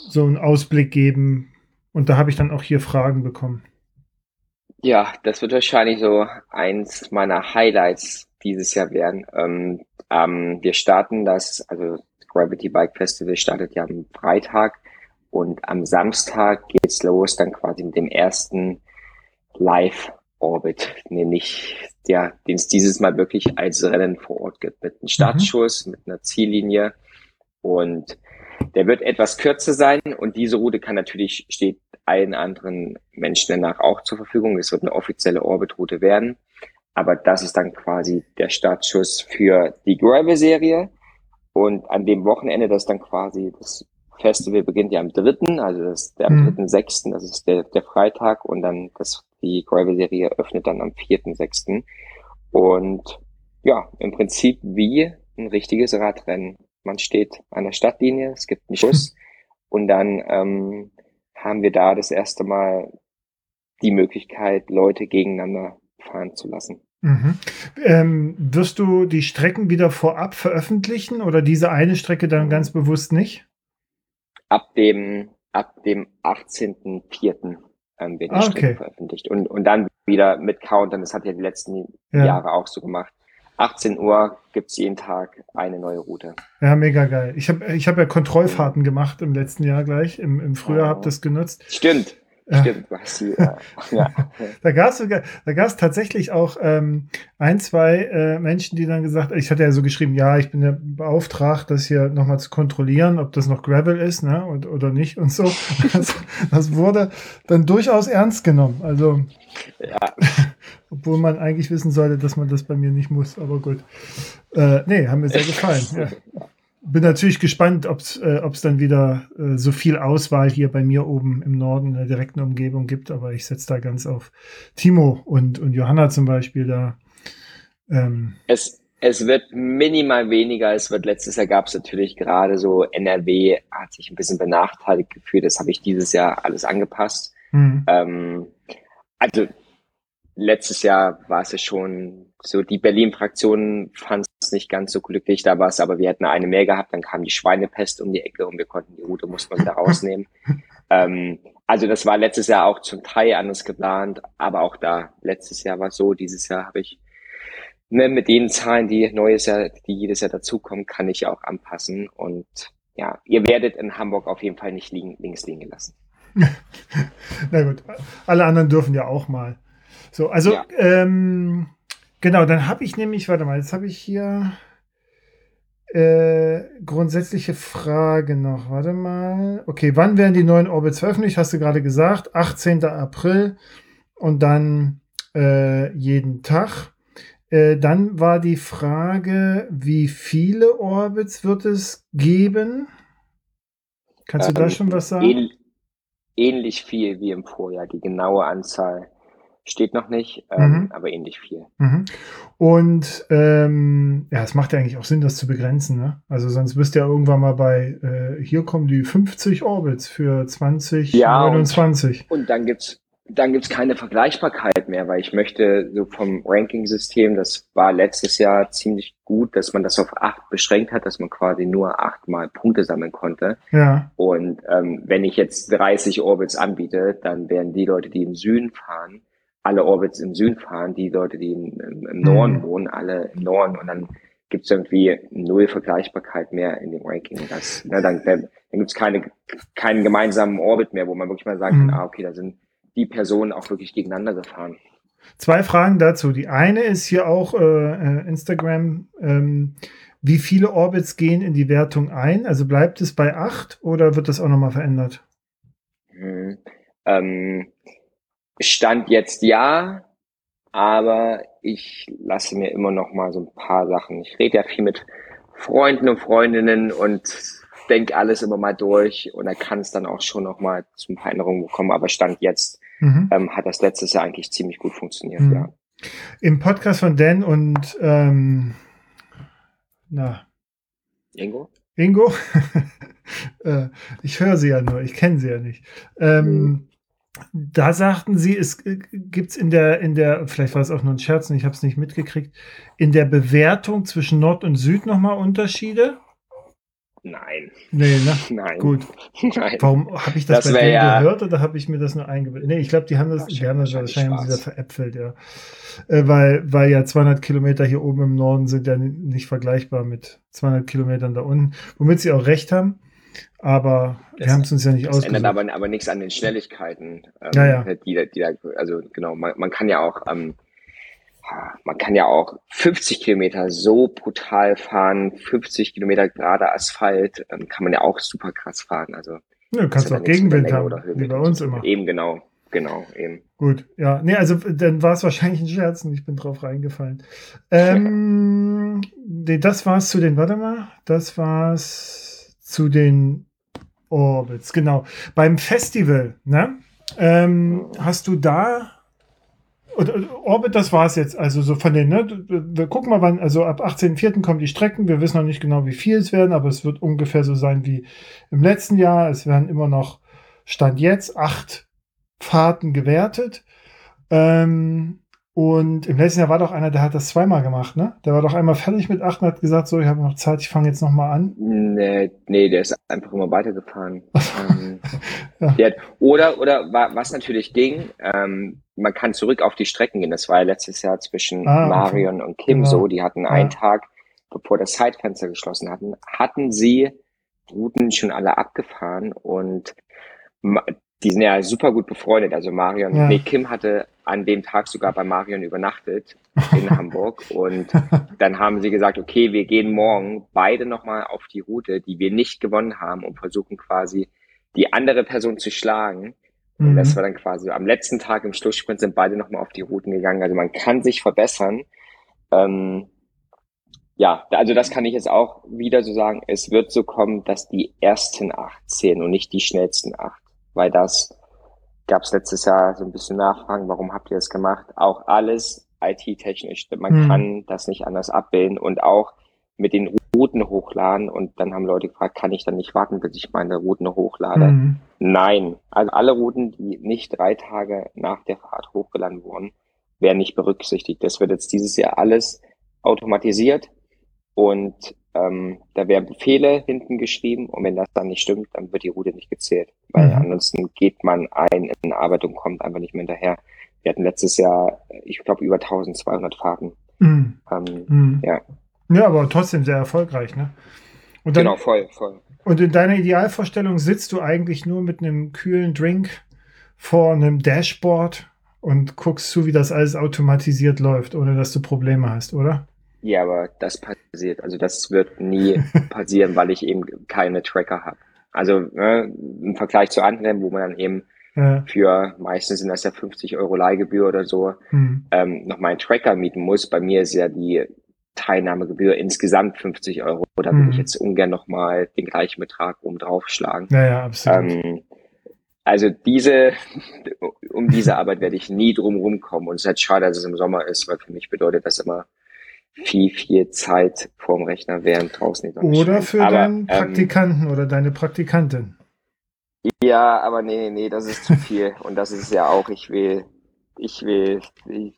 so einen Ausblick geben. Und da habe ich dann auch hier Fragen bekommen. Ja, das wird wahrscheinlich so eins meiner Highlights dieses Jahr werden. Ähm, ähm, wir starten das, also Gravity Bike Festival startet ja am Freitag und am Samstag geht's los, dann quasi mit dem ersten Live Orbit, nämlich ja, den es dieses Mal wirklich als Rennen vor Ort gibt, mit einem Startschuss, mhm. mit einer Ziellinie und der wird etwas kürzer sein und diese Route kann natürlich, steht allen anderen Menschen danach auch zur Verfügung. Es wird eine offizielle Orbit-Route werden. Aber das ist dann quasi der Startschuss für die Gravel-Serie. Und an dem Wochenende, das dann quasi, das Festival beginnt ja am dritten, also das ist der am mhm. dritten, sechsten, das ist der, der Freitag und dann das, die Gravel-Serie öffnet dann am vierten, sechsten. Und ja, im Prinzip wie ein richtiges Radrennen. Man steht an der Stadtlinie, es gibt einen Schuss und dann ähm, haben wir da das erste Mal die Möglichkeit, Leute gegeneinander fahren zu lassen. Mhm. Ähm, wirst du die Strecken wieder vorab veröffentlichen oder diese eine Strecke dann ganz bewusst nicht? Ab dem, ab dem 18.04. Ähm, die ah, okay. Strecke veröffentlicht. Und, und dann wieder mit Countern, das hat ja die letzten ja. Jahre auch so gemacht. 18 Uhr gibt's jeden Tag eine neue Route. Ja, mega geil. Ich habe ich hab ja Kontrollfahrten gemacht im letzten Jahr gleich. Im, im Frühjahr oh. habe das genutzt. Stimmt. Stimmt, was die, ja. ja. da gab es da gab's tatsächlich auch ähm, ein, zwei äh, Menschen, die dann gesagt, ich hatte ja so geschrieben, ja, ich bin ja beauftragt, das hier nochmal zu kontrollieren, ob das noch Gravel ist, ne, und, oder nicht und so. Das, das wurde dann durchaus ernst genommen. Also, ja. obwohl man eigentlich wissen sollte, dass man das bei mir nicht muss, aber gut. Äh, nee, haben mir sehr gefallen. Ja bin natürlich gespannt, ob es äh, dann wieder äh, so viel Auswahl hier bei mir oben im Norden in der direkten Umgebung gibt, aber ich setze da ganz auf Timo und, und Johanna zum Beispiel da. Ähm. Es, es wird minimal weniger. Es wird letztes Jahr gab es natürlich gerade so NRW hat sich ein bisschen benachteiligt gefühlt. Das habe ich dieses Jahr alles angepasst. Mhm. Ähm, also letztes Jahr war es ja schon so, die Berlin-Fraktion fand es nicht ganz so glücklich, da war es, aber wir hätten eine mehr gehabt, dann kam die Schweinepest um die Ecke und wir konnten die Route, musste man wieder rausnehmen. ähm, also das war letztes Jahr auch zum Teil anders geplant, aber auch da, letztes Jahr war es so, dieses Jahr habe ich ne, mit den Zahlen, die neues Jahr, die jedes Jahr dazukommen, kann ich auch anpassen und ja, ihr werdet in Hamburg auf jeden Fall nicht liegen, links liegen gelassen. Na gut, alle anderen dürfen ja auch mal. So, also ja. ähm, genau, dann habe ich nämlich, warte mal, jetzt habe ich hier äh, grundsätzliche Frage noch. Warte mal. Okay, wann werden die neuen Orbits veröffentlicht? Hast du gerade gesagt. 18. April und dann äh, jeden Tag. Äh, dann war die Frage, wie viele Orbits wird es geben? Kannst du da ähm, schon was sagen? Ähnlich viel wie im Vorjahr, die genaue Anzahl Steht noch nicht, ähm, mhm. aber ähnlich viel. Mhm. Und ähm, ja, es macht ja eigentlich auch Sinn, das zu begrenzen. Ne? Also sonst bist du ja irgendwann mal bei, äh, hier kommen die 50 Orbits für 2029. Ja, und, und dann gibt's dann gibt's keine Vergleichbarkeit mehr, weil ich möchte so vom Ranking-System, das war letztes Jahr ziemlich gut, dass man das auf acht beschränkt hat, dass man quasi nur achtmal Punkte sammeln konnte. Ja. Und ähm, wenn ich jetzt 30 Orbits anbiete, dann werden die Leute, die im Süden fahren, alle Orbits im Süden fahren, die Leute, die im, im, im Norden mhm. wohnen, alle im Norden und dann gibt es irgendwie null Vergleichbarkeit mehr in dem Ranking. Das, ne, dann dann, dann gibt es keine, keinen gemeinsamen Orbit mehr, wo man wirklich mal sagen mhm. kann, ah, okay, da sind die Personen auch wirklich gegeneinander gefahren. Zwei Fragen dazu. Die eine ist hier auch äh, äh Instagram. Ähm, wie viele Orbits gehen in die Wertung ein? Also bleibt es bei acht oder wird das auch nochmal verändert? Mhm. Ähm, Stand jetzt ja, aber ich lasse mir immer noch mal so ein paar Sachen. Ich rede ja viel mit Freunden und Freundinnen und denke alles immer mal durch und da kann es dann auch schon noch mal zu ein paar Änderungen kommen. Aber Stand jetzt mhm. ähm, hat das letztes Jahr eigentlich ziemlich gut funktioniert, mhm. ja. Im Podcast von Dan und ähm, na. Ingo? Ingo? äh, ich höre sie ja nur, ich kenne sie ja nicht. Ähm, mhm. Da sagten sie, es gibt es in der, in der, vielleicht war es auch nur ein Scherz und ich habe es nicht mitgekriegt, in der Bewertung zwischen Nord und Süd nochmal Unterschiede? Nein. Nee, ne? Nein. Gut. Nein. Warum habe ich das, das bei denen ja gehört oder habe ich mir das nur eingebildet? Nee, ich glaube, die haben das, die haben das wahrscheinlich wieder veräpfelt, ja. Äh, weil, weil ja 200 Kilometer hier oben im Norden sind ja nicht vergleichbar mit 200 Kilometern da unten, womit sie auch recht haben. Aber das, wir haben es uns ja nicht das ausgesucht. ändert aber, aber nichts an den Schnelligkeiten. Ähm, ja, ja. Die, die, also genau, man, man kann ja auch ähm, man kann ja auch 50 Kilometer so brutal fahren, 50 Kilometer gerade Asphalt, ähm, kann man ja auch super krass fahren. Also ja, du kannst auch Gegenwind haben, wie bei uns immer. Eben genau, genau, eben. Gut, ja. Nee, also dann war es wahrscheinlich ein Scherz und ich bin drauf reingefallen. Ähm, nee, das war es zu den, warte mal, das war es zu den Orbits, genau. Beim Festival, ne? Ähm, hast du da Orbit, das war es jetzt. Also so von den, ne, wir gucken mal, wann, also ab 18.04. kommen die Strecken. Wir wissen noch nicht genau, wie viel es werden, aber es wird ungefähr so sein wie im letzten Jahr. Es werden immer noch, Stand jetzt, acht Fahrten gewertet. Ähm, und im letzten Jahr war doch einer, der hat das zweimal gemacht, ne? Der war doch einmal fertig mit acht und hat gesagt, so, ich habe noch Zeit, ich fange jetzt nochmal an. Nee, nee, der ist einfach immer weitergefahren. ähm, ja. hat, oder, oder was natürlich ging, ähm, man kann zurück auf die Strecken gehen. Das war ja letztes Jahr zwischen ah, Marion okay. und Kim genau. so. Die hatten einen ja. Tag, bevor das Zeitfenster geschlossen hatten, hatten sie Routen schon alle abgefahren und die sind ja super gut befreundet. Also Marion, ja. nee, Kim hatte an dem Tag sogar bei Marion übernachtet in Hamburg. Und dann haben sie gesagt, okay, wir gehen morgen beide nochmal auf die Route, die wir nicht gewonnen haben und versuchen quasi die andere Person zu schlagen. Und mhm. das war dann quasi am letzten Tag im Schlusssprint sind beide nochmal auf die Routen gegangen. Also man kann sich verbessern. Ähm, ja, also das kann ich jetzt auch wieder so sagen. Es wird so kommen, dass die ersten acht zählen und nicht die schnellsten acht weil das gab es letztes Jahr so ein bisschen Nachfragen, warum habt ihr das gemacht? Auch alles IT-technisch. Man mhm. kann das nicht anders abbilden und auch mit den Routen hochladen und dann haben Leute gefragt, kann ich dann nicht warten, bis ich meine Routen hochlade? Mhm. Nein. Also alle Routen, die nicht drei Tage nach der Fahrt hochgeladen wurden, werden nicht berücksichtigt. Das wird jetzt dieses Jahr alles automatisiert und ähm, da werden Befehle hinten geschrieben und wenn das dann nicht stimmt, dann wird die Route nicht gezählt. Weil mhm. ansonsten geht man ein in Arbeit und kommt einfach nicht mehr hinterher. Wir hatten letztes Jahr, ich glaube, über 1200 Fahrten. Mhm. Ähm, mhm. Ja. Ja, aber trotzdem sehr erfolgreich, ne? Und dann, genau, voll, voll. Und in deiner Idealvorstellung sitzt du eigentlich nur mit einem kühlen Drink vor einem Dashboard und guckst zu, wie das alles automatisiert läuft, ohne dass du Probleme hast, oder? Ja, aber das passiert. Also das wird nie passieren, weil ich eben keine Tracker habe. Also ne, im Vergleich zu anderen, wo man dann eben ja. für meistens sind das ja 50 Euro Leihgebühr oder so, hm. ähm, noch mal einen Tracker mieten muss. Bei mir ist ja die Teilnahmegebühr insgesamt 50 Euro. Da würde hm. ich jetzt ungern noch mal den gleichen Betrag oben draufschlagen. Ja, ja, absolut. Ähm, also diese, um diese Arbeit werde ich nie drum rumkommen. Und es ist halt schade, dass es im Sommer ist, weil für mich bedeutet das immer viel, viel Zeit vorm Rechner während draußen nicht Oder für aber, deinen ähm, Praktikanten ähm, oder deine Praktikantin. Ja, aber nee, nee, das ist zu viel. Und das ist ja auch, ich will, ich will,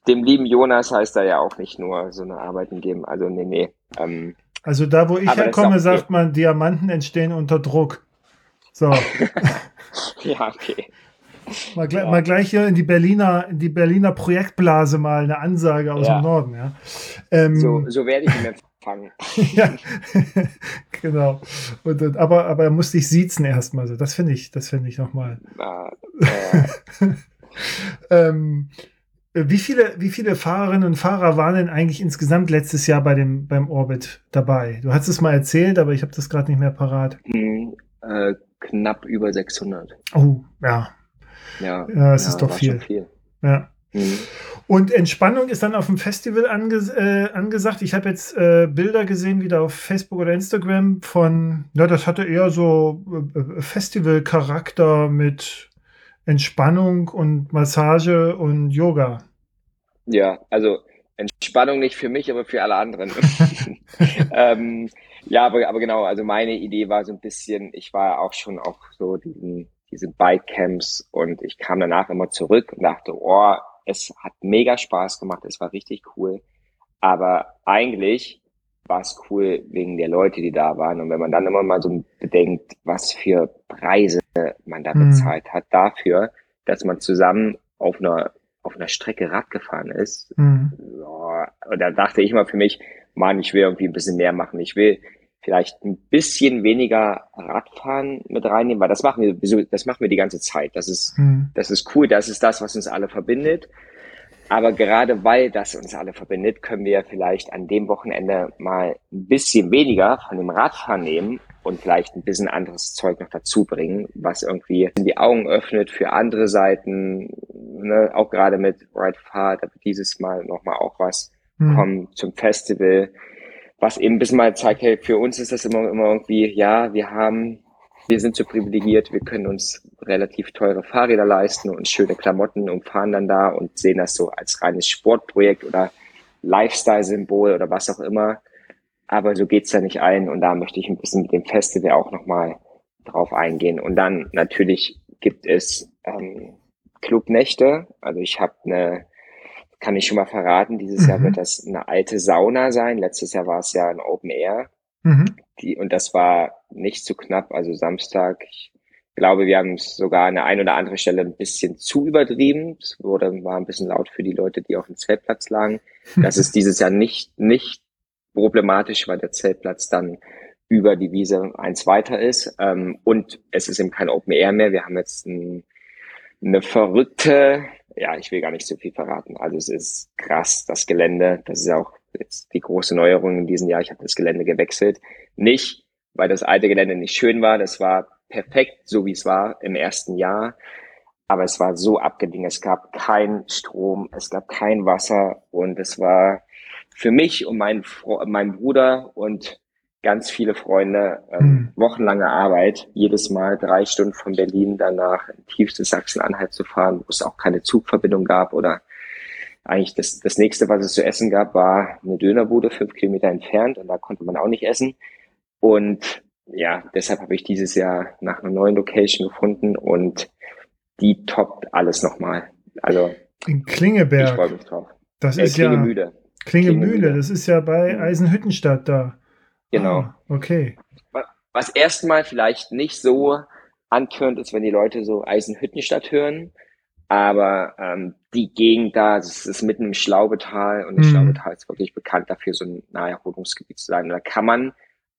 dem lieben Jonas heißt da ja auch nicht nur so eine Arbeiten geben. Also nee, nee. Ähm, also da, wo ich herkomme, sagt man, Diamanten entstehen unter Druck. So. ja, okay. Mal, ja. mal, gleich hier in die Berliner, in die Berliner Projektblase mal eine Ansage aus ja. dem Norden, ja. Ähm, so, so werde ich ihn empfangen. ja, genau. Und, und, aber, aber er muss dich siezen erstmal so. Das finde ich, das finde ich nochmal. Äh. ähm, wie viele, wie viele Fahrerinnen und Fahrer waren denn eigentlich insgesamt letztes Jahr bei dem, beim Orbit dabei? Du hast es mal erzählt, aber ich habe das gerade nicht mehr parat. Hm, äh, knapp über 600. Oh, ja, Ja, ja es ja, ist doch viel. viel. Ja. Mhm. Und Entspannung ist dann auf dem Festival anges äh, angesagt. Ich habe jetzt äh, Bilder gesehen, wieder auf Facebook oder Instagram von, ja, das hatte eher so äh, Festival-Charakter mit Entspannung und Massage und Yoga. Ja, also Entspannung nicht für mich, aber für alle anderen. ähm, ja, aber, aber genau, also meine Idee war so ein bisschen, ich war auch schon auf so diesen, diese Bike-Camps und ich kam danach immer zurück und dachte, oh, es hat mega Spaß gemacht, es war richtig cool. Aber eigentlich war es cool wegen der Leute, die da waren. Und wenn man dann immer mal so bedenkt, was für Preise man da mhm. bezahlt hat dafür, dass man zusammen auf einer auf einer Strecke Rad gefahren ist. Mhm. und da dachte ich mal für mich, Mann, ich will irgendwie ein bisschen mehr machen. Ich will vielleicht ein bisschen weniger Radfahren mit reinnehmen, weil das machen wir, das machen wir die ganze Zeit. Das ist, mhm. das ist cool. Das ist das, was uns alle verbindet. Aber gerade weil das uns alle verbindet, können wir vielleicht an dem Wochenende mal ein bisschen weniger von dem Radfahren nehmen und vielleicht ein bisschen anderes Zeug noch dazu bringen, was irgendwie die Augen öffnet für andere Seiten, ne? auch gerade mit Ride Fahrt, aber dieses Mal nochmal auch was mhm. kommen zum Festival was eben ein bisschen mal zeigt, hey, für uns ist das immer, immer irgendwie, ja, wir haben, wir sind so privilegiert, wir können uns relativ teure Fahrräder leisten und schöne Klamotten und fahren dann da und sehen das so als reines Sportprojekt oder Lifestyle-Symbol oder was auch immer. Aber so geht's da nicht ein und da möchte ich ein bisschen mit dem Festival auch nochmal drauf eingehen. Und dann natürlich gibt es ähm, Clubnächte. Also ich habe eine kann ich schon mal verraten. Dieses mhm. Jahr wird das eine alte Sauna sein. Letztes Jahr war es ja ein Open Air. Mhm. Die, und das war nicht zu knapp. Also Samstag, ich glaube, wir haben es sogar an der einen oder anderen Stelle ein bisschen zu übertrieben. Es wurde, war ein bisschen laut für die Leute, die auf dem Zeltplatz lagen. Das ist dieses Jahr nicht, nicht problematisch, weil der Zeltplatz dann über die Wiese eins weiter ist. Ähm, und es ist eben kein Open Air mehr. Wir haben jetzt ein, eine verrückte ja, ich will gar nicht so viel verraten. Also es ist krass, das Gelände. Das ist auch jetzt die große Neuerung in diesem Jahr. Ich habe das Gelände gewechselt. Nicht, weil das alte Gelände nicht schön war. Das war perfekt, so wie es war im ersten Jahr. Aber es war so abgedingt. Es gab kein Strom, es gab kein Wasser und es war für mich und mein, mein Bruder und ganz viele Freunde, ähm, mhm. wochenlange Arbeit, jedes Mal drei Stunden von Berlin danach in tiefste Sachsen-Anhalt zu fahren, wo es auch keine Zugverbindung gab oder eigentlich das, das nächste, was es zu essen gab, war eine Dönerbude fünf Kilometer entfernt und da konnte man auch nicht essen. Und ja, deshalb habe ich dieses Jahr nach einer neuen Location gefunden und die toppt alles nochmal. Also in Klingeberg. Ich freue mich drauf. Das äh, ist Klingemüde. ja Klingemüde, Klingemüde, das ist ja bei mhm. Eisenhüttenstadt da. Genau. Ah, okay. Was erstmal vielleicht nicht so antörend ist, wenn die Leute so Eisenhüttenstadt hören. Aber ähm, die Gegend da, das ist mitten im Schlaubetal und das mhm. Schlaubetal ist wirklich bekannt dafür, so ein Naherholungsgebiet zu sein. Da kann man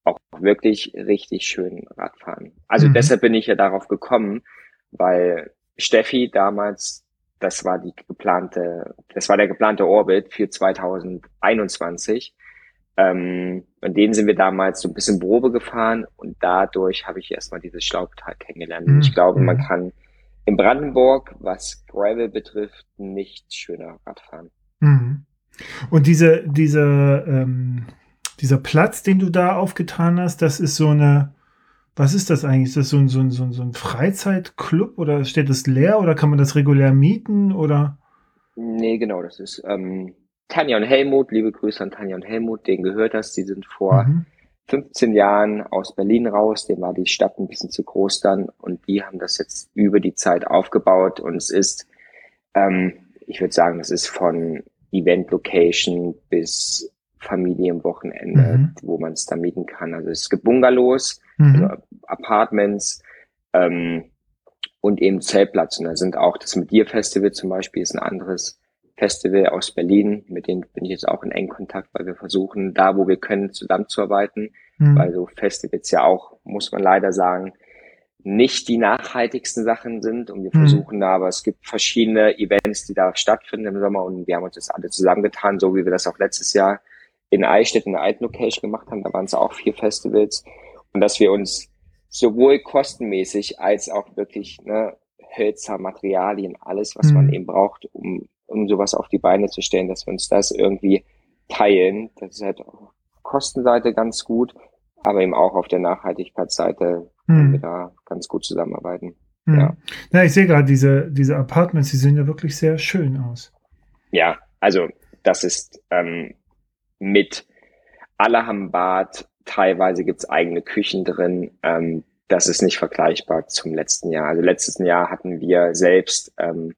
auch wirklich richtig schön Radfahren. Also mhm. deshalb bin ich ja darauf gekommen, weil Steffi damals, das war die geplante, das war der geplante Orbit für 2021. Ähm, und den sind wir damals so ein bisschen Probe gefahren und dadurch habe ich erstmal dieses Schlaubetal kennengelernt. Mhm. Ich glaube, man hm. kann in Brandenburg, was Gravel betrifft, nicht schöner Radfahren. Mhm. Und diese, diese, ähm, dieser Platz, den du da aufgetan hast, das ist so eine, was ist das eigentlich? Ist das so ein, so ein, so ein, so ein Freizeitclub oder steht das leer oder kann man das regulär mieten oder? Nee, genau, das ist, ähm, Tanja und Helmut, liebe Grüße an Tanja und Helmut, denen gehört das. Die sind vor mhm. 15 Jahren aus Berlin raus. Dem war die Stadt ein bisschen zu groß dann und die haben das jetzt über die Zeit aufgebaut und es ist, ähm, ich würde sagen, es ist von Event-Location bis Familienwochenende, mhm. wo man es da mieten kann. Also es gibt Bungalows, mhm. also Apartments ähm, und eben Zeltplatz. Und da sind auch das Mit dir Festival zum Beispiel ist ein anderes Festival aus Berlin, mit denen bin ich jetzt auch in engem Kontakt, weil wir versuchen, da wo wir können, zusammenzuarbeiten, mhm. weil so Festivals ja auch, muss man leider sagen, nicht die nachhaltigsten Sachen sind und wir mhm. versuchen da, aber es gibt verschiedene Events, die da stattfinden im Sommer und wir haben uns das alle zusammengetan, so wie wir das auch letztes Jahr in Eichstätt in der alten Location gemacht haben, da waren es auch vier Festivals und dass wir uns sowohl kostenmäßig als auch wirklich ne, Hölzer, Materialien, alles, was mhm. man eben braucht, um, um sowas auf die Beine zu stellen, dass wir uns das irgendwie teilen. Das ist halt auf Kostenseite ganz gut, aber eben auch auf der Nachhaltigkeitsseite mhm. wir da ganz gut zusammenarbeiten. Mhm. Ja. ja, ich sehe gerade diese, diese Apartments, die sehen ja wirklich sehr schön aus. Ja, also das ist ähm, mit alle haben Bad, teilweise gibt's eigene Küchen drin. Ähm, das ist nicht vergleichbar zum letzten Jahr. Also letztes Jahr hatten wir selbst ähm,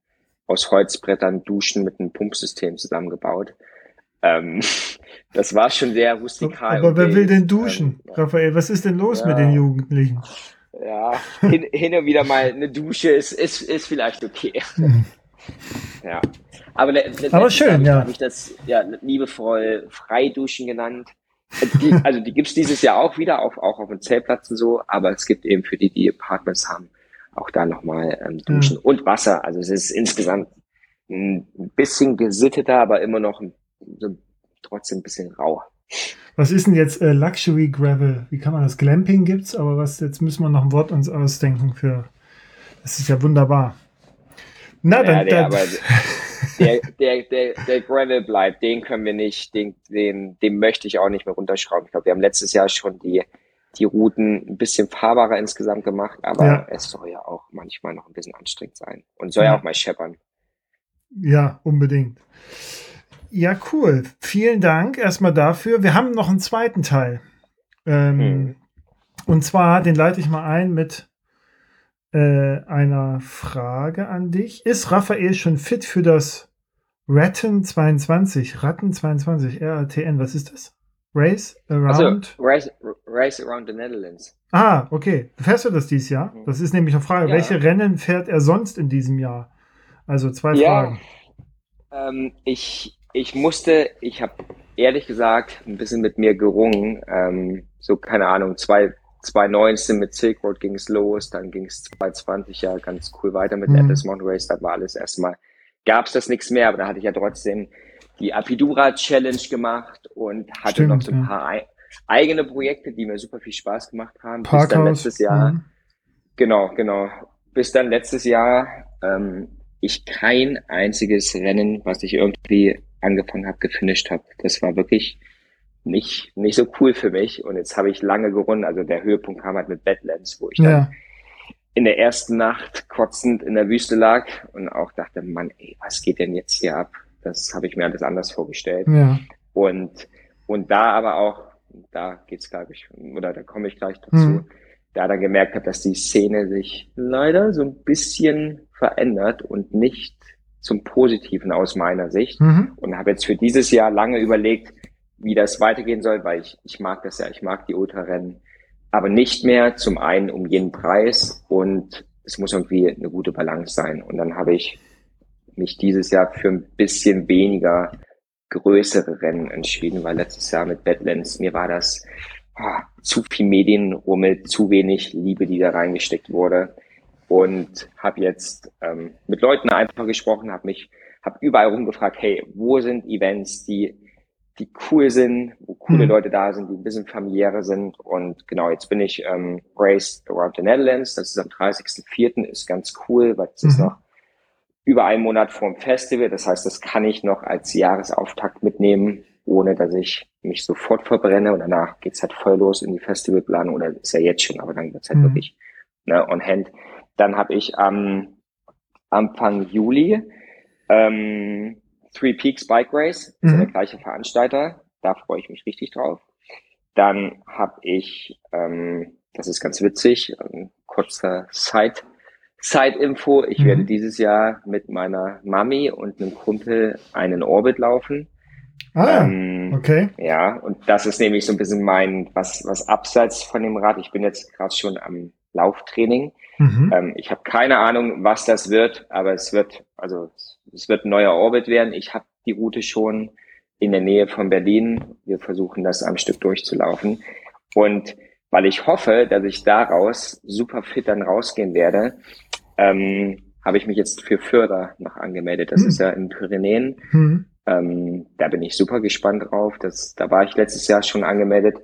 aus Holzbrettern Duschen mit einem Pumpsystem zusammengebaut. Ähm, das war schon sehr rustikal. Aber wer will denn duschen, ähm, Raphael? Was ist denn los ja, mit den Jugendlichen? Ja, hin, hin, und wieder mal eine Dusche ist, ist, ist vielleicht okay. Hm. Ja. Aber, Aber schön, ja. habe ich das ja liebevoll Freiduschen genannt. Die, also die gibt's dieses Jahr auch wieder, auf, auch auf dem Zeltplatz und so, aber es gibt eben für die, die Apartments haben, auch da nochmal ähm, Duschen mhm. und Wasser. Also es ist insgesamt ein bisschen gesitteter, aber immer noch ein, so, trotzdem ein bisschen rauer. Was ist denn jetzt äh, Luxury Gravel? Wie kann man das? Glamping gibt's, aber was jetzt müssen wir noch ein Wort uns ausdenken für. Das ist ja wunderbar. Na, ja, dann, nee, dann. Aber der, der, der, der Gravel bleibt, den können wir nicht, den, den, den möchte ich auch nicht mehr runterschrauben. Ich glaube, wir haben letztes Jahr schon die, die Routen ein bisschen fahrbarer insgesamt gemacht, aber ja. es soll ja auch manchmal noch ein bisschen anstrengend sein und soll ja, ja auch mal scheppern. Ja, unbedingt. Ja, cool. Vielen Dank erstmal dafür. Wir haben noch einen zweiten Teil. Ähm, hm. Und zwar, den leite ich mal ein mit äh, einer Frage an dich. Ist Raphael schon fit für das Ratten 22? Ratten 22, RATN, was ist das? Race Around? Also, Race, Race Around the Netherlands. Ah, okay. Fährst du das dieses Jahr? Mhm. Das ist nämlich eine Frage. Ja. Welche Rennen fährt er sonst in diesem Jahr? Also zwei ja, Fragen. Ähm, ich, ich musste, ich habe ehrlich gesagt ein bisschen mit mir gerungen. Ähm, so, keine Ahnung, zwei, 2019 mit Silk Road ging es los, dann ging es 2020 ja ganz cool weiter mit mhm. Atlas Mountain Race, da war alles erstmal, gab es das nichts mehr, aber da hatte ich ja trotzdem die Apidura Challenge gemacht und hatte Stimmt, noch so ein ja. paar eigene Projekte, die mir super viel Spaß gemacht haben. Parkhaus. Bis dann letztes Jahr, mhm. genau, genau, bis dann letztes Jahr ähm, ich kein einziges Rennen, was ich irgendwie angefangen habe, gefinisht habe. Das war wirklich nicht, nicht so cool für mich. Und jetzt habe ich lange gerungen. Also der Höhepunkt kam halt mit Badlands, wo ich ja. dann in der ersten Nacht kotzend in der Wüste lag und auch dachte, Mann, ey, was geht denn jetzt hier ab? Das habe ich mir alles anders vorgestellt. Ja. Und, und da aber auch, da geht's, glaube ich, oder da komme ich gleich dazu, mhm. da dann gemerkt habe, dass die Szene sich leider so ein bisschen verändert und nicht zum Positiven aus meiner Sicht. Mhm. Und habe jetzt für dieses Jahr lange überlegt, wie das weitergehen soll, weil ich, ich mag das ja, ich mag die Ultrarennen, aber nicht mehr zum einen um jeden Preis und es muss irgendwie eine gute Balance sein. Und dann habe ich mich dieses Jahr für ein bisschen weniger größere Rennen entschieden, weil letztes Jahr mit Badlands, mir war das ah, zu viel Medienrummel, zu wenig Liebe, die da reingesteckt wurde. Und habe jetzt ähm, mit Leuten einfach gesprochen, habe mich, habe überall rumgefragt, hey, wo sind Events, die die cool sind, wo coole mhm. Leute da sind, die ein bisschen familiärer sind. Und genau, jetzt bin ich ähm, Race Around the Netherlands. Das ist am 30.04. ist ganz cool, weil es mhm. ist noch über einen Monat vorm Festival. Das heißt, das kann ich noch als Jahresauftakt mitnehmen, ohne dass ich mich sofort verbrenne. Und danach geht's halt voll los in die Festivalplanung. Oder ist ja jetzt schon, aber dann wird's halt mhm. wirklich ne, on hand. Dann habe ich am Anfang Juli ähm, Three Peaks Bike Race, mhm. ist der gleiche Veranstalter. Da freue ich mich richtig drauf. Dann habe ich, ähm, das ist ganz witzig, ein kurzer Side, Side-Info. Ich mhm. werde dieses Jahr mit meiner Mami und einem Kumpel einen Orbit laufen. Ah, ähm, okay. Ja, und das ist nämlich so ein bisschen mein, was, was abseits von dem Rad. Ich bin jetzt gerade schon am Lauftraining. Mhm. Ähm, ich habe keine Ahnung, was das wird, aber es wird, also es wird ein neuer Orbit werden. Ich habe die Route schon in der Nähe von Berlin. Wir versuchen das am Stück durchzulaufen. Und weil ich hoffe, dass ich daraus super fit dann rausgehen werde, ähm, habe ich mich jetzt für Förder noch angemeldet. Das mhm. ist ja in Pyrenäen. Mhm. Ähm, da bin ich super gespannt drauf. Das, da war ich letztes Jahr schon angemeldet.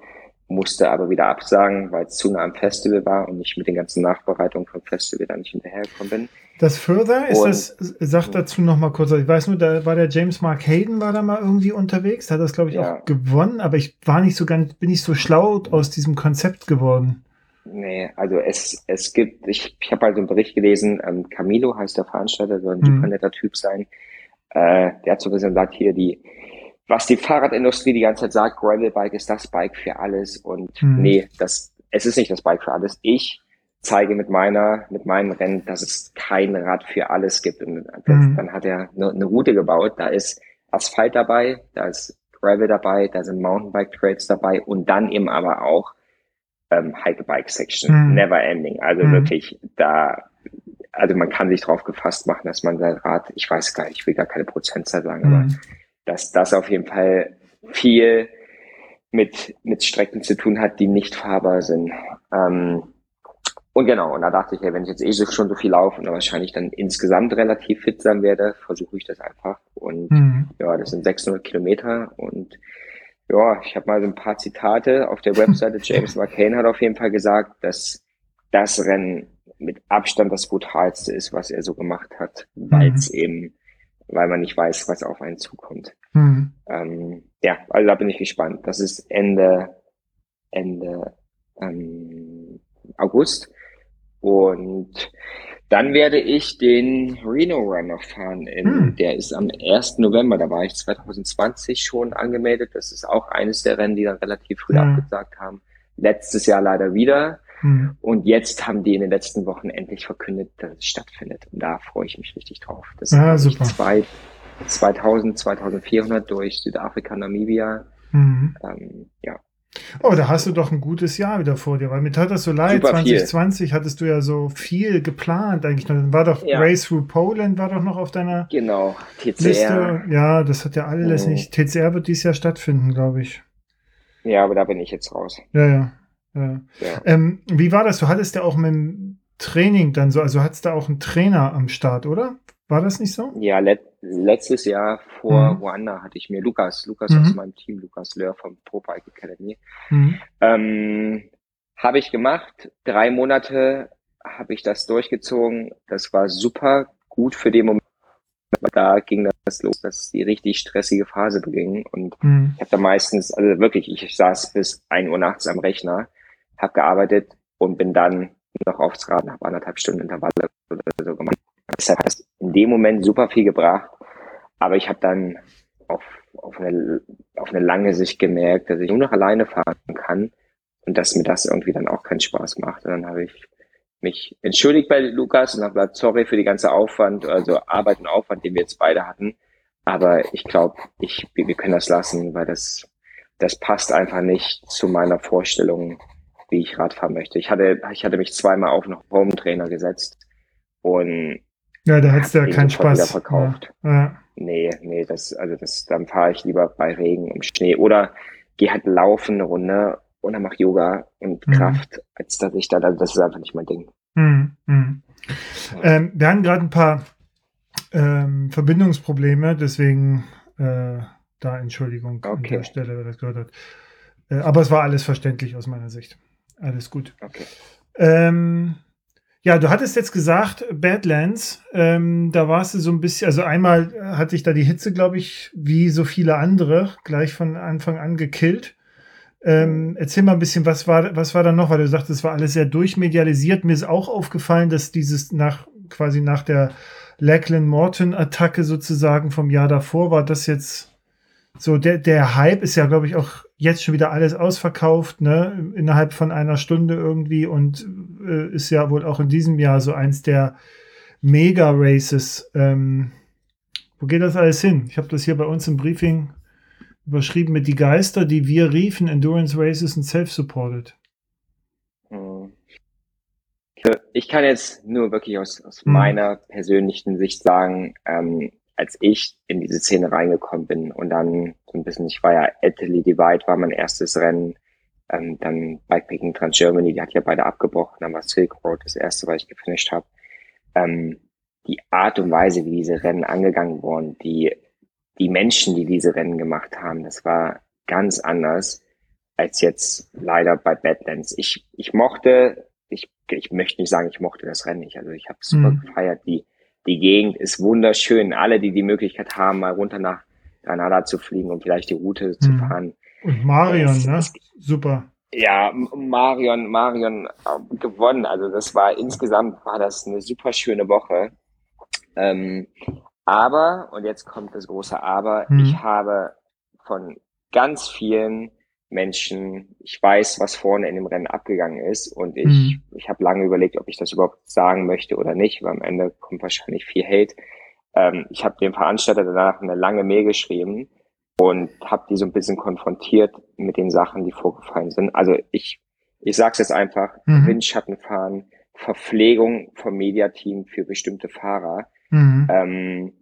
musste aber wieder absagen, weil es zu nah am Festival war und ich mit den ganzen Nachbereitungen vom Festival dann nicht hinterhergekommen bin. Das Further, ist und, das, sag dazu noch mal kurz, ich weiß nur, da war der James Mark Hayden, war da mal irgendwie unterwegs, hat das, glaube ich, ja. auch gewonnen, aber ich war nicht so ganz, bin nicht so schlau aus diesem Konzept geworden. Nee, also es, es gibt, ich, ich habe also einen Bericht gelesen, ähm, Camilo heißt der Veranstalter, soll ein mhm. super netter Typ sein. Äh, der hat so gesagt, hier die, was die Fahrradindustrie die ganze Zeit sagt, Gravelbike ist das Bike für alles und mhm. nee, das, es ist nicht das Bike für alles. Ich zeige mit meiner, mit meinem Rennen, dass es kein Rad für alles gibt. Und mhm. dann hat er eine, eine, Route gebaut, da ist Asphalt dabei, da ist Gravel dabei, da sind Mountainbike Trails dabei und dann eben aber auch ähm, Hike-Bike Section, mhm. never ending. Also mhm. wirklich da, also man kann sich drauf gefasst machen, dass man sein Rad, ich weiß gar nicht, ich will gar keine Prozentzahl sagen, aber mhm dass das auf jeden Fall viel mit, mit Strecken zu tun hat, die nicht fahrbar sind. Ähm, und genau, und da dachte ich, hey, wenn ich jetzt eh so, schon so viel laufe und wahrscheinlich dann insgesamt relativ fit sein werde, versuche ich das einfach. Und mhm. ja, das sind 600 Kilometer und ja, ich habe mal so ein paar Zitate auf der Webseite. James McCain hat auf jeden Fall gesagt, dass das Rennen mit Abstand das brutalste ist, was er so gemacht hat, weil es mhm. eben weil man nicht weiß, was auf einen zukommt. Mhm. Ähm, ja, also da bin ich gespannt. Das ist Ende, Ende ähm, August. Und dann werde ich den Reno Run noch fahren. In, hm. Der ist am 1. November. Da war ich 2020 schon angemeldet. Das ist auch eines der Rennen, die dann relativ früh hm. abgesagt haben. Letztes Jahr leider wieder. Mhm. Und jetzt haben die in den letzten Wochen endlich verkündet, dass es stattfindet. Und da freue ich mich richtig drauf. Das ja, super. Zwei, 2000, 2400 durch Südafrika, Namibia. Mhm. Ähm, ja. Oh, da hast du doch ein gutes Jahr wieder vor dir, weil mir tat das so leid. Super 2020 viel. hattest du ja so viel geplant eigentlich noch. Dann war doch ja. Race Through Poland war doch noch auf deiner genau, TCR. Liste. Ja, das hat ja alles mhm. nicht. TCR wird dieses Jahr stattfinden, glaube ich. Ja, aber da bin ich jetzt raus. Ja, ja. Ja. Ähm, wie war das? Du hattest ja auch mit dem Training dann so, also hattest da auch einen Trainer am Start, oder? War das nicht so? Ja, let letztes Jahr vor mhm. Ruanda hatte ich mir Lukas, Lukas mhm. aus meinem Team, Lukas Löhr vom Bike Academy, mhm. ähm, habe ich gemacht. Drei Monate habe ich das durchgezogen. Das war super gut für den Moment. Da ging das los, dass die richtig stressige Phase beging. Und mhm. ich habe da meistens, also wirklich, ich saß bis ein Uhr nachts am Rechner habe gearbeitet und bin dann noch aufs Rad nach anderthalb Stunden Intervalle oder so gemacht. Das hat in dem Moment super viel gebracht, aber ich habe dann auf, auf, eine, auf eine lange Sicht gemerkt, dass ich nur noch alleine fahren kann und dass mir das irgendwie dann auch keinen Spaß macht. Und dann habe ich mich entschuldigt bei Lukas und habe gesagt, sorry für die ganze Aufwand, also Arbeit und Aufwand, den wir jetzt beide hatten. Aber ich glaube, ich, wir können das lassen, weil das, das passt einfach nicht zu meiner Vorstellung wie ich Rad fahren möchte. Ich hatte, ich hatte mich zweimal auf einen Home Trainer gesetzt und ja, da hat's ja keinen Spaß. Wieder verkauft. Ja. ja. Nee, nee, das, also das, dann fahre ich lieber bei Regen im Schnee oder gehe halt laufen eine Runde und dann mach Yoga und mhm. Kraft, als dass ich da, also das ist einfach nicht mein Ding. Mhm. Mhm. Ähm, wir haben gerade ein paar ähm, Verbindungsprobleme, deswegen äh, da Entschuldigung okay. an der Stelle, wer das gehört hat. Äh, aber es war alles verständlich aus meiner Sicht. Alles gut. Okay. Ähm, ja, du hattest jetzt gesagt, Badlands, ähm, da warst du so ein bisschen, also einmal hatte ich da die Hitze, glaube ich, wie so viele andere, gleich von Anfang an gekillt. Ähm, erzähl mal ein bisschen, was war, was war da noch, weil du sagst, es war alles sehr durchmedialisiert. Mir ist auch aufgefallen, dass dieses nach, quasi nach der Lachlan Morton-Attacke sozusagen vom Jahr davor war das jetzt so, der, der Hype ist ja, glaube ich, auch jetzt schon wieder alles ausverkauft, ne, innerhalb von einer Stunde irgendwie und äh, ist ja wohl auch in diesem Jahr so eins der Mega-Races. Ähm, wo geht das alles hin? Ich habe das hier bei uns im Briefing überschrieben mit die Geister, die wir riefen, Endurance Races und Self-Supported. Hm. Ich kann jetzt nur wirklich aus, aus hm. meiner persönlichen Sicht sagen, ähm, als ich in diese Szene reingekommen bin und dann so ein bisschen, ich war ja Italy Divide, war mein erstes Rennen, ähm, dann Bikepacking Trans Germany, die hat ja beide abgebrochen, dann war Silk Road das erste, was ich gefinisht habe. Ähm, die Art und Weise, wie diese Rennen angegangen wurden, die, die Menschen, die diese Rennen gemacht haben, das war ganz anders. als jetzt leider bei Badlands. Ich, ich mochte, ich, ich möchte nicht sagen, ich mochte das Rennen nicht. Also ich habe es super mhm. gefeiert. Die, die Gegend ist wunderschön. Alle, die die Möglichkeit haben, mal runter nach Granada zu fliegen und vielleicht die Route mhm. zu fahren. Und Marion, das, ne? Das, super. Ja, Marion, Marion äh, gewonnen. Also das war insgesamt war das eine super schöne Woche. Ähm, aber, und jetzt kommt das große Aber, mhm. ich habe von ganz vielen Menschen, ich weiß, was vorne in dem Rennen abgegangen ist und ich, mhm. ich habe lange überlegt, ob ich das überhaupt sagen möchte oder nicht, weil am Ende kommt wahrscheinlich viel Hate. Ähm, ich habe dem Veranstalter danach eine lange Mail geschrieben und habe die so ein bisschen konfrontiert mit den Sachen, die vorgefallen sind. Also ich, ich sag's jetzt einfach, mhm. Windschattenfahren, Verpflegung vom Mediateam für bestimmte Fahrer mhm. ähm,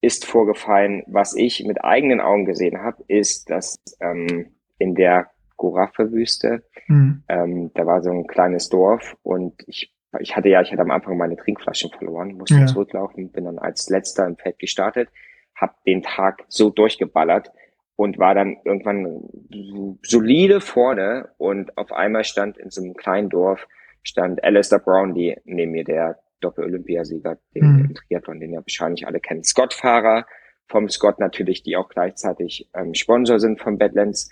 ist vorgefallen. Was ich mit eigenen Augen gesehen habe, ist, dass ähm, in der Goraffe-Wüste, mhm. ähm, da war so ein kleines Dorf und ich ich hatte ja, ich hatte am Anfang meine Trinkflaschen verloren, musste ja. zurücklaufen, bin dann als letzter im Feld gestartet, habe den Tag so durchgeballert und war dann irgendwann solide vorne und auf einmal stand in so einem kleinen Dorf stand Alistair Brownlee neben mir, der Doppel-Olympiasieger, den mhm. Triathlon, den ja wahrscheinlich alle kennen. Scott-Fahrer vom Scott natürlich, die auch gleichzeitig ähm, Sponsor sind von Badlands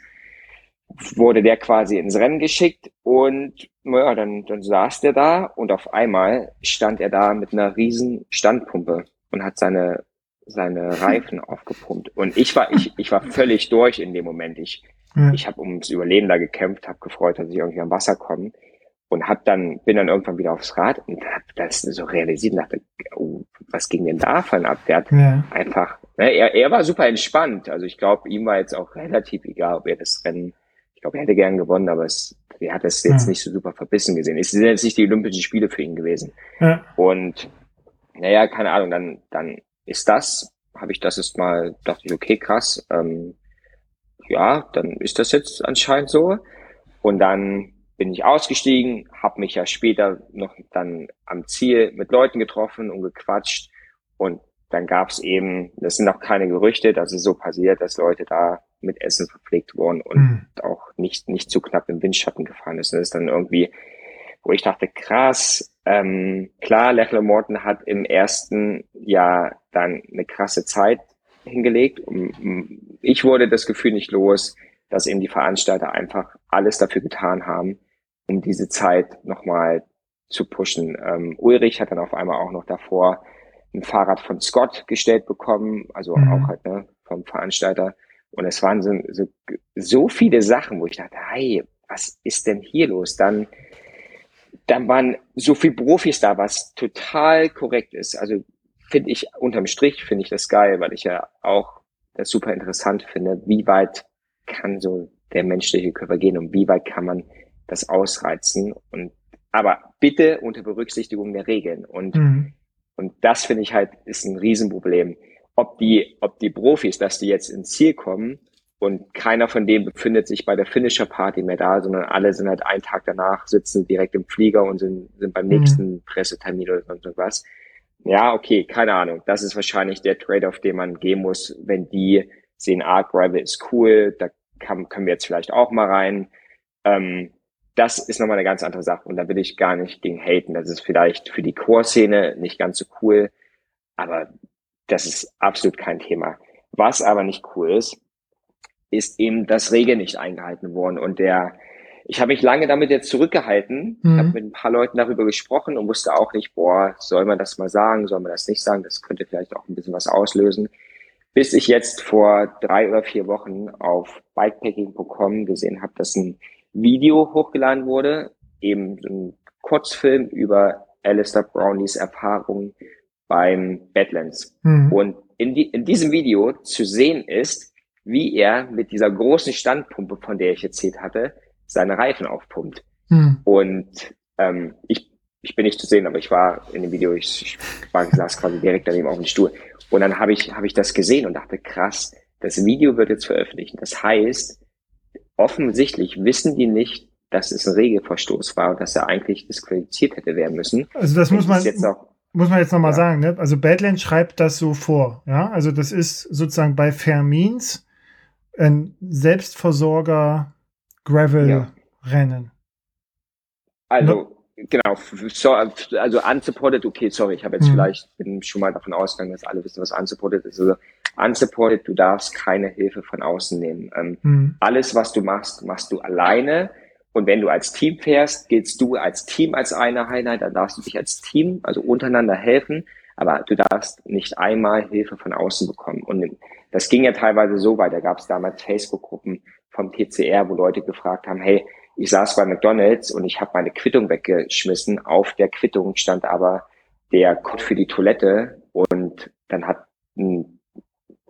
wurde der quasi ins Rennen geschickt und ja, dann, dann saß der da und auf einmal stand er da mit einer riesen Standpumpe und hat seine, seine Reifen aufgepumpt. Und ich war, ich, ich war völlig durch in dem Moment. Ich, ja. ich habe ums Überleben da gekämpft, habe gefreut, dass ich irgendwie am Wasser komme und hab dann, bin dann irgendwann wieder aufs Rad und hab das so realisiert und dachte, oh, was ging denn davon ab? Der hat ja. einfach, ne, er, er war super entspannt. Also ich glaube, ihm war jetzt auch relativ egal, ob er das Rennen ich glaube, er hätte gern gewonnen, aber es, er hat es jetzt ja. nicht so super verbissen gesehen. Es sind jetzt nicht die Olympischen Spiele für ihn gewesen. Und naja, keine Ahnung, dann, dann ist das, habe ich das jetzt mal, dachte ich, okay, krass, ähm, ja, dann ist das jetzt anscheinend so. Und dann bin ich ausgestiegen, habe mich ja später noch dann am Ziel mit Leuten getroffen und gequatscht. Und dann gab es eben, das sind auch keine Gerüchte, dass es so passiert, dass Leute da mit Essen verpflegt worden und mhm. auch nicht, nicht zu knapp im Windschatten gefahren ist. Und das ist dann irgendwie, wo ich dachte, krass, ähm, klar, Lechler Morton hat im ersten Jahr dann eine krasse Zeit hingelegt. Ich wurde das Gefühl nicht los, dass eben die Veranstalter einfach alles dafür getan haben, um diese Zeit nochmal zu pushen. Ähm, Ulrich hat dann auf einmal auch noch davor ein Fahrrad von Scott gestellt bekommen, also mhm. auch halt ne, vom Veranstalter. Und es waren so, so, so viele Sachen, wo ich dachte, hey, was ist denn hier los? Dann, dann waren so viele Profis da, was total korrekt ist. Also finde ich, unterm Strich finde ich das geil, weil ich ja auch das super interessant finde, wie weit kann so der menschliche Körper gehen und wie weit kann man das ausreizen und aber bitte unter Berücksichtigung der Regeln und mhm. und das finde ich halt ist ein Riesenproblem ob die, ob die Profis, dass die jetzt ins Ziel kommen und keiner von denen befindet sich bei der Finisher Party mehr da, sondern alle sind halt einen Tag danach, sitzen direkt im Flieger und sind, sind beim mhm. nächsten Pressetermin oder sonst was. Ja, okay, keine Ahnung. Das ist wahrscheinlich der Trade-off, den man gehen muss, wenn die sehen, ah, Gravel ist cool, da kann, können wir jetzt vielleicht auch mal rein. Ähm, das ist nochmal eine ganz andere Sache und da will ich gar nicht gegen haten. Das ist vielleicht für die Core-Szene nicht ganz so cool, aber das ist absolut kein Thema. Was aber nicht cool ist, ist eben, dass Regeln nicht eingehalten wurden. Und der, ich habe mich lange damit jetzt zurückgehalten, mhm. habe mit ein paar Leuten darüber gesprochen und wusste auch nicht, boah, soll man das mal sagen, soll man das nicht sagen, das könnte vielleicht auch ein bisschen was auslösen. Bis ich jetzt vor drei oder vier Wochen auf bikepacking.com gesehen habe, dass ein Video hochgeladen wurde, eben ein Kurzfilm über Alistair Brownies Erfahrungen beim Badlands. Mhm. Und in, die, in diesem Video zu sehen ist, wie er mit dieser großen Standpumpe, von der ich erzählt hatte, seine Reifen aufpumpt. Mhm. Und ähm, ich, ich bin nicht zu sehen, aber ich war in dem Video, ich, ich war, saß quasi direkt daneben auf dem Stuhl. Und dann habe ich, hab ich das gesehen und dachte, krass, das Video wird jetzt veröffentlicht. Das heißt, offensichtlich wissen die nicht, dass es ein Regelverstoß war und dass er eigentlich disqualifiziert hätte werden müssen. Also das muss man jetzt auch muss man jetzt nochmal ja. sagen, ne? Also Badland schreibt das so vor, ja. Also das ist sozusagen bei Fermins ein Selbstversorger Gravel-Rennen. Also, no? genau, so, also unsupported, okay, sorry, ich habe jetzt mhm. vielleicht, bin schon mal davon ausgegangen, dass alle wissen, was unsupported ist. Also unsupported, du darfst keine Hilfe von außen nehmen. Ähm, mhm. Alles, was du machst, machst du alleine. Und wenn du als Team fährst, gehst du als Team als eine Einheit, dann darfst du dich als Team, also untereinander helfen, aber du darfst nicht einmal Hilfe von außen bekommen. Und das ging ja teilweise so weit, da gab es damals Facebook-Gruppen vom TCR, wo Leute gefragt haben, hey, ich saß bei McDonalds und ich habe meine Quittung weggeschmissen. Auf der Quittung stand aber der Code für die Toilette und dann hat ein,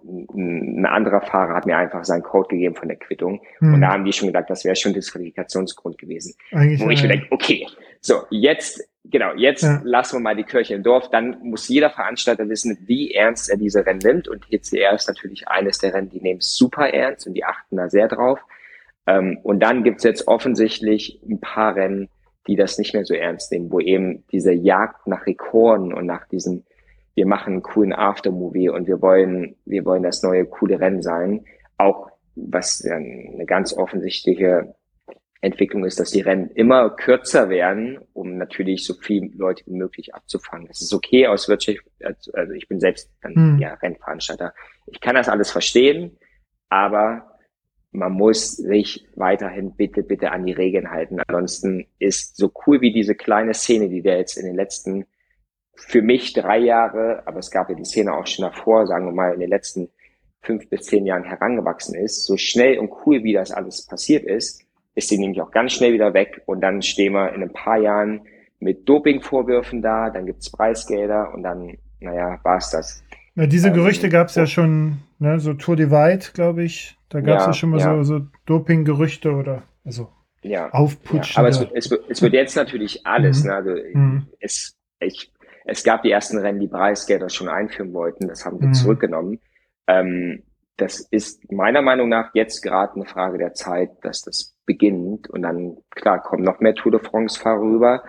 ein anderer Fahrer hat mir einfach seinen Code gegeben von der Quittung hm. und da haben die schon gedacht, das wäre schon Disqualifikationsgrund gewesen. Eigentlich Wo ich mir denke, okay, so jetzt genau, jetzt ja. lassen wir mal die Kirche im Dorf. Dann muss jeder Veranstalter wissen, wie ernst er diese Rennen nimmt. Und TCR ist natürlich eines der Rennen, die nehmen es super ernst und die achten da sehr drauf. Ähm, und dann gibt's jetzt offensichtlich ein paar Rennen, die das nicht mehr so ernst nehmen, wo eben diese Jagd nach Rekorden und nach diesem, wir machen einen coolen Aftermovie und wir wollen, wir wollen das neue coole Rennen sein, auch was eine ganz offensichtliche Entwicklung ist, dass die Rennen immer kürzer werden, um natürlich so viele Leute wie möglich abzufangen. Das ist okay aus Wirtschaft, also ich bin selbst dann hm. ja Rennveranstalter. Ich kann das alles verstehen, aber man muss sich weiterhin bitte, bitte an die Regeln halten. Ansonsten ist so cool wie diese kleine Szene, die der jetzt in den letzten, für mich drei Jahre, aber es gab ja die Szene auch schon davor, sagen wir mal, in den letzten fünf bis zehn Jahren herangewachsen ist, so schnell und cool wie das alles passiert ist, ist sie nämlich auch ganz schnell wieder weg und dann stehen wir in ein paar Jahren mit Dopingvorwürfen da, dann gibt's Preisgelder und dann, naja, war's das. Ja, diese ähm, Gerüchte gab es ja schon, ne, so Tour Divide, glaube ich. Da gab es ja, ja, schon mal ja. so, so Doping-Gerüchte oder also ja. Aufputschen. Ja, aber es, es, es, wird jetzt natürlich alles. Mhm. Ne? Also mhm. es, ich, es gab die ersten Rennen, die Preisgelder schon einführen wollten. Das haben wir mhm. zurückgenommen. Ähm, das ist meiner Meinung nach jetzt gerade eine Frage der Zeit, dass das beginnt. Und dann, klar, kommen noch mehr Tour de France-Fahrer rüber.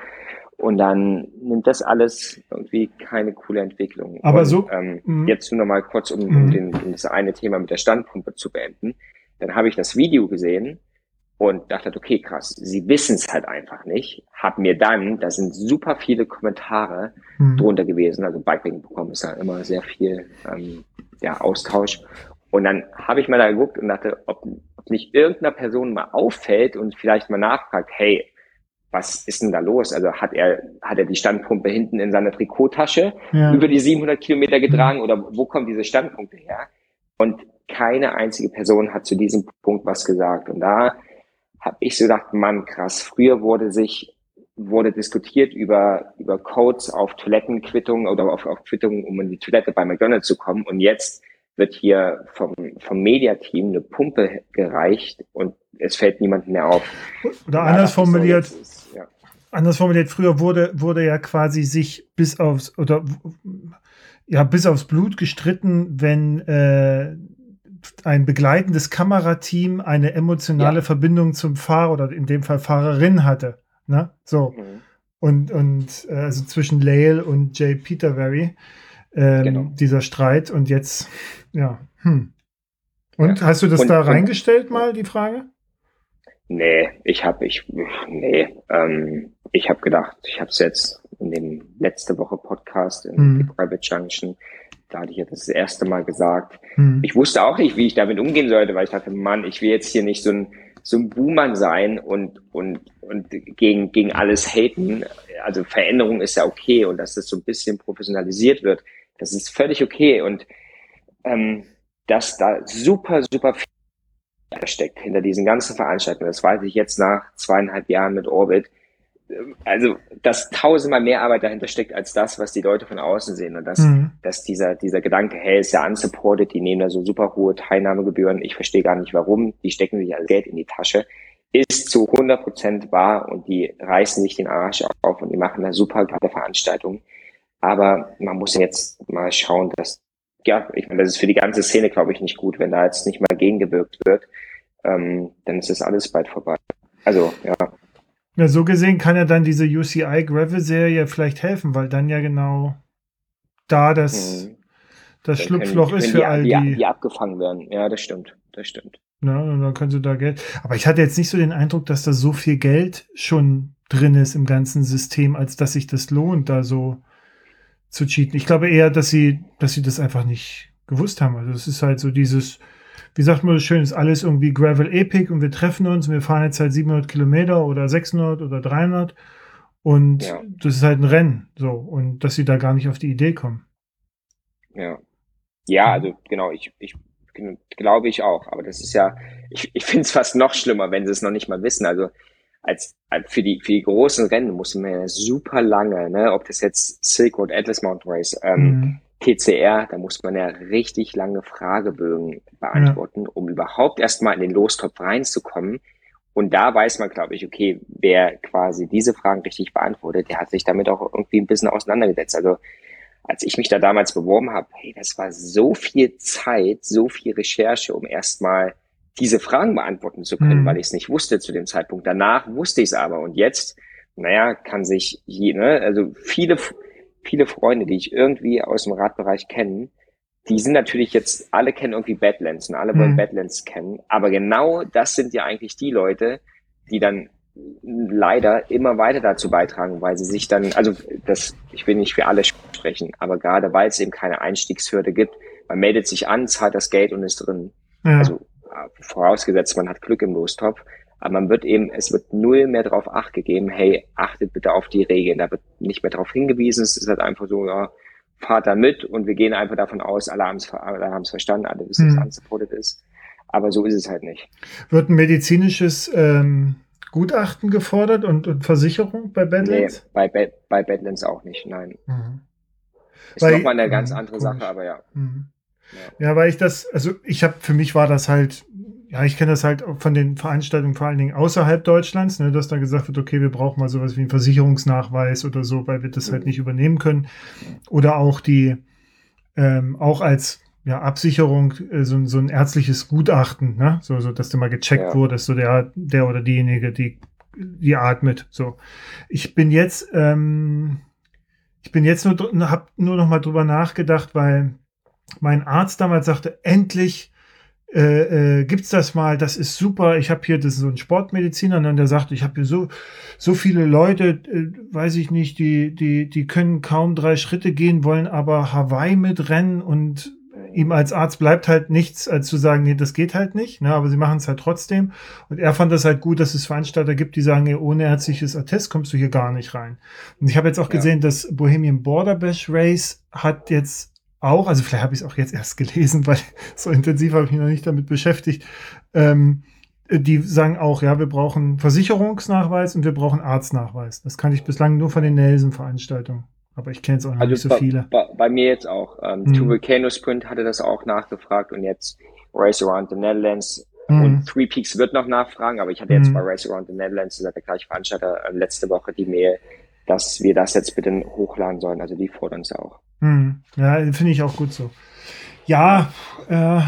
Und dann nimmt das alles irgendwie keine coole Entwicklung. Aber und, so. Ähm, mhm. jetzt nur noch mal kurz, um, um, mhm. den, um das eine Thema mit der Standpumpe zu beenden. Dann habe ich das Video gesehen und dachte, okay, krass, sie wissen es halt einfach nicht. Hab mir dann, da sind super viele Kommentare mhm. drunter gewesen, also Bikepacking bekommen ist ja immer sehr viel ähm, ja, Austausch. Und dann habe ich mal da geguckt und dachte, ob nicht irgendeiner Person mal auffällt und vielleicht mal nachfragt, hey, was ist denn da los? Also hat er, hat er die Standpumpe hinten in seiner Trikottasche ja. über die 700 Kilometer getragen oder wo kommen diese Standpunkte her? Und keine einzige Person hat zu diesem Punkt was gesagt. Und da habe ich so gedacht, Mann, krass. Früher wurde sich, wurde diskutiert über, über Codes auf Toilettenquittungen oder auf, auf Quittungen, um in die Toilette bei McDonald's zu kommen. Und jetzt wird hier vom, vom Mediateam eine Pumpe gereicht und es fällt niemandem mehr auf. Oder anders formuliert, so, ist, ja. anders formuliert, früher wurde, wurde ja quasi sich bis aufs, oder ja, bis aufs Blut gestritten, wenn äh, ein begleitendes Kamerateam eine emotionale ja. Verbindung zum Fahrer oder in dem Fall Fahrerin hatte. Ne? So. Mhm. Und, und äh, also zwischen Lael und Jay Peterberry ähm, genau. dieser Streit und jetzt, ja. Hm. Und ja. hast du das und, da reingestellt mal, die Frage? Nee, ich habe ich nee, ähm, ich habe gedacht, ich habe es jetzt in dem letzte Woche Podcast in hm. Private Junction, da hatte ich jetzt das erste Mal gesagt. Hm. Ich wusste auch nicht, wie ich damit umgehen sollte, weil ich dachte, Mann, ich will jetzt hier nicht so ein so ein Boomer sein und und und gegen gegen alles haten. Also Veränderung ist ja okay und dass das so ein bisschen professionalisiert wird. Das ist völlig okay und ähm, dass da super, super viel steckt hinter diesen ganzen Veranstaltungen. Das weiß ich jetzt nach zweieinhalb Jahren mit Orbit. Also, dass tausendmal mehr Arbeit dahinter steckt als das, was die Leute von außen sehen. Und dass, mhm. dass dieser, dieser Gedanke, hey, ist ja unsupported, die nehmen da so super hohe Teilnahmegebühren. Ich verstehe gar nicht warum. Die stecken sich als Geld in die Tasche. Ist zu 100 Prozent wahr und die reißen sich den Arsch auf und die machen da super geile Veranstaltungen. Aber man muss jetzt mal schauen, dass, ja, ich meine, das ist für die ganze Szene, glaube ich, nicht gut, wenn da jetzt nicht mal gegengewirkt wird. Ähm, dann ist das alles bald vorbei. Also, ja. Ja, so gesehen kann ja dann diese UCI Gravel-Serie vielleicht helfen, weil dann ja genau da das, mhm. das Schlupfloch ist für die, all die, die. Die abgefangen werden. Ja, das stimmt. Das stimmt. Ne? Und dann können sie da Geld. Aber ich hatte jetzt nicht so den Eindruck, dass da so viel Geld schon drin ist im ganzen System, als dass sich das lohnt, da so zu cheaten. Ich glaube eher, dass sie, dass sie das einfach nicht gewusst haben. Also es ist halt so dieses, wie sagt man das schön, ist alles irgendwie Gravel Epic und wir treffen uns und wir fahren jetzt halt 700 Kilometer oder 600 oder 300 und ja. das ist halt ein Rennen, so und dass sie da gar nicht auf die Idee kommen. Ja, ja, also genau, ich, ich glaube ich auch, aber das ist ja, ich, ich finde es fast noch schlimmer, wenn sie es noch nicht mal wissen. Also als, für die für die großen Rennen muss man ja super lange, ne, ob das jetzt Silk Road Atlas Mountain Race, ähm, mhm. TCR, da muss man ja richtig lange Fragebögen beantworten, ja. um überhaupt erstmal in den Lostopf reinzukommen. Und da weiß man, glaube ich, okay, wer quasi diese Fragen richtig beantwortet, der hat sich damit auch irgendwie ein bisschen auseinandergesetzt. Also als ich mich da damals beworben habe, hey, das war so viel Zeit, so viel Recherche, um erstmal diese Fragen beantworten zu können, mhm. weil ich es nicht wusste zu dem Zeitpunkt. Danach wusste ich es aber. Und jetzt, naja, kann sich je, ne, also viele viele Freunde, die ich irgendwie aus dem Radbereich kenne, die sind natürlich jetzt, alle kennen irgendwie Badlands und alle wollen mhm. Badlands kennen. Aber genau das sind ja eigentlich die Leute, die dann leider immer weiter dazu beitragen, weil sie sich dann, also das, ich will nicht für alle sprechen, aber gerade weil es eben keine Einstiegshürde gibt, man meldet sich an, zahlt das Geld und ist drin. Ja. Also vorausgesetzt, man hat Glück im Lostopf. Aber man wird eben, es wird null mehr darauf acht gegeben, hey, achtet bitte auf die Regeln. Da wird nicht mehr darauf hingewiesen. Es ist halt einfach so, ja, fahrt da mit und wir gehen einfach davon aus, alle haben es alle haben's verstanden, alle wissen, mhm. dass unsupported ist. Aber so ist es halt nicht. Wird ein medizinisches ähm, Gutachten gefordert und, und Versicherung bei Badlands? Nee, bei, ba bei Badlands auch nicht, nein. Mhm. Ist nochmal eine ganz mhm, andere. Sache, aber ja. Mhm. Ja. Ja, weil ich das, also ich habe, für mich war das halt ja, ich kenne das halt von den Veranstaltungen vor allen Dingen außerhalb Deutschlands, ne, dass da gesagt wird, okay, wir brauchen mal sowas wie einen Versicherungsnachweis oder so, weil wir das halt nicht übernehmen können. Oder auch die, ähm, auch als ja, Absicherung, äh, so, so ein ärztliches Gutachten, ne? so, so dass du mal gecheckt ja. wurdest, so der, der oder diejenige, die, die atmet. So. Ich bin jetzt, ähm, ich bin jetzt nur, hab nur noch mal drüber nachgedacht, weil mein Arzt damals sagte, endlich äh, äh, gibt's das mal, das ist super, ich habe hier das ist so ein Sportmediziner und dann der sagt, ich habe hier so so viele Leute, äh, weiß ich nicht, die die die können kaum drei Schritte gehen, wollen aber Hawaii mitrennen und ihm als Arzt bleibt halt nichts, als zu sagen, nee, das geht halt nicht, ne, aber sie machen es halt trotzdem. Und er fand das halt gut, dass es Veranstalter gibt, die sagen, ohne ärztliches Attest kommst du hier gar nicht rein. Und ich habe jetzt auch ja. gesehen, dass Bohemian Border Bash Race hat jetzt auch, also vielleicht habe ich es auch jetzt erst gelesen, weil so intensiv habe ich mich noch nicht damit beschäftigt. Ähm, die sagen auch, ja, wir brauchen Versicherungsnachweis und wir brauchen Arztnachweis. Das kann ich bislang nur von den Nelson-Veranstaltungen. Aber ich kenne es auch noch also nicht so bei, viele. Bei, bei, mir jetzt auch. Ähm, hm. Two Volcano Sprint hatte das auch nachgefragt und jetzt Race Around the Netherlands hm. und Three Peaks wird noch nachfragen, aber ich hatte jetzt hm. bei Race Around the Netherlands, das hat der gleiche Veranstalter, äh, letzte Woche die Mail, dass wir das jetzt bitte hochladen sollen. Also die fordern es auch. Hm. Ja, finde ich auch gut so. Ja, äh,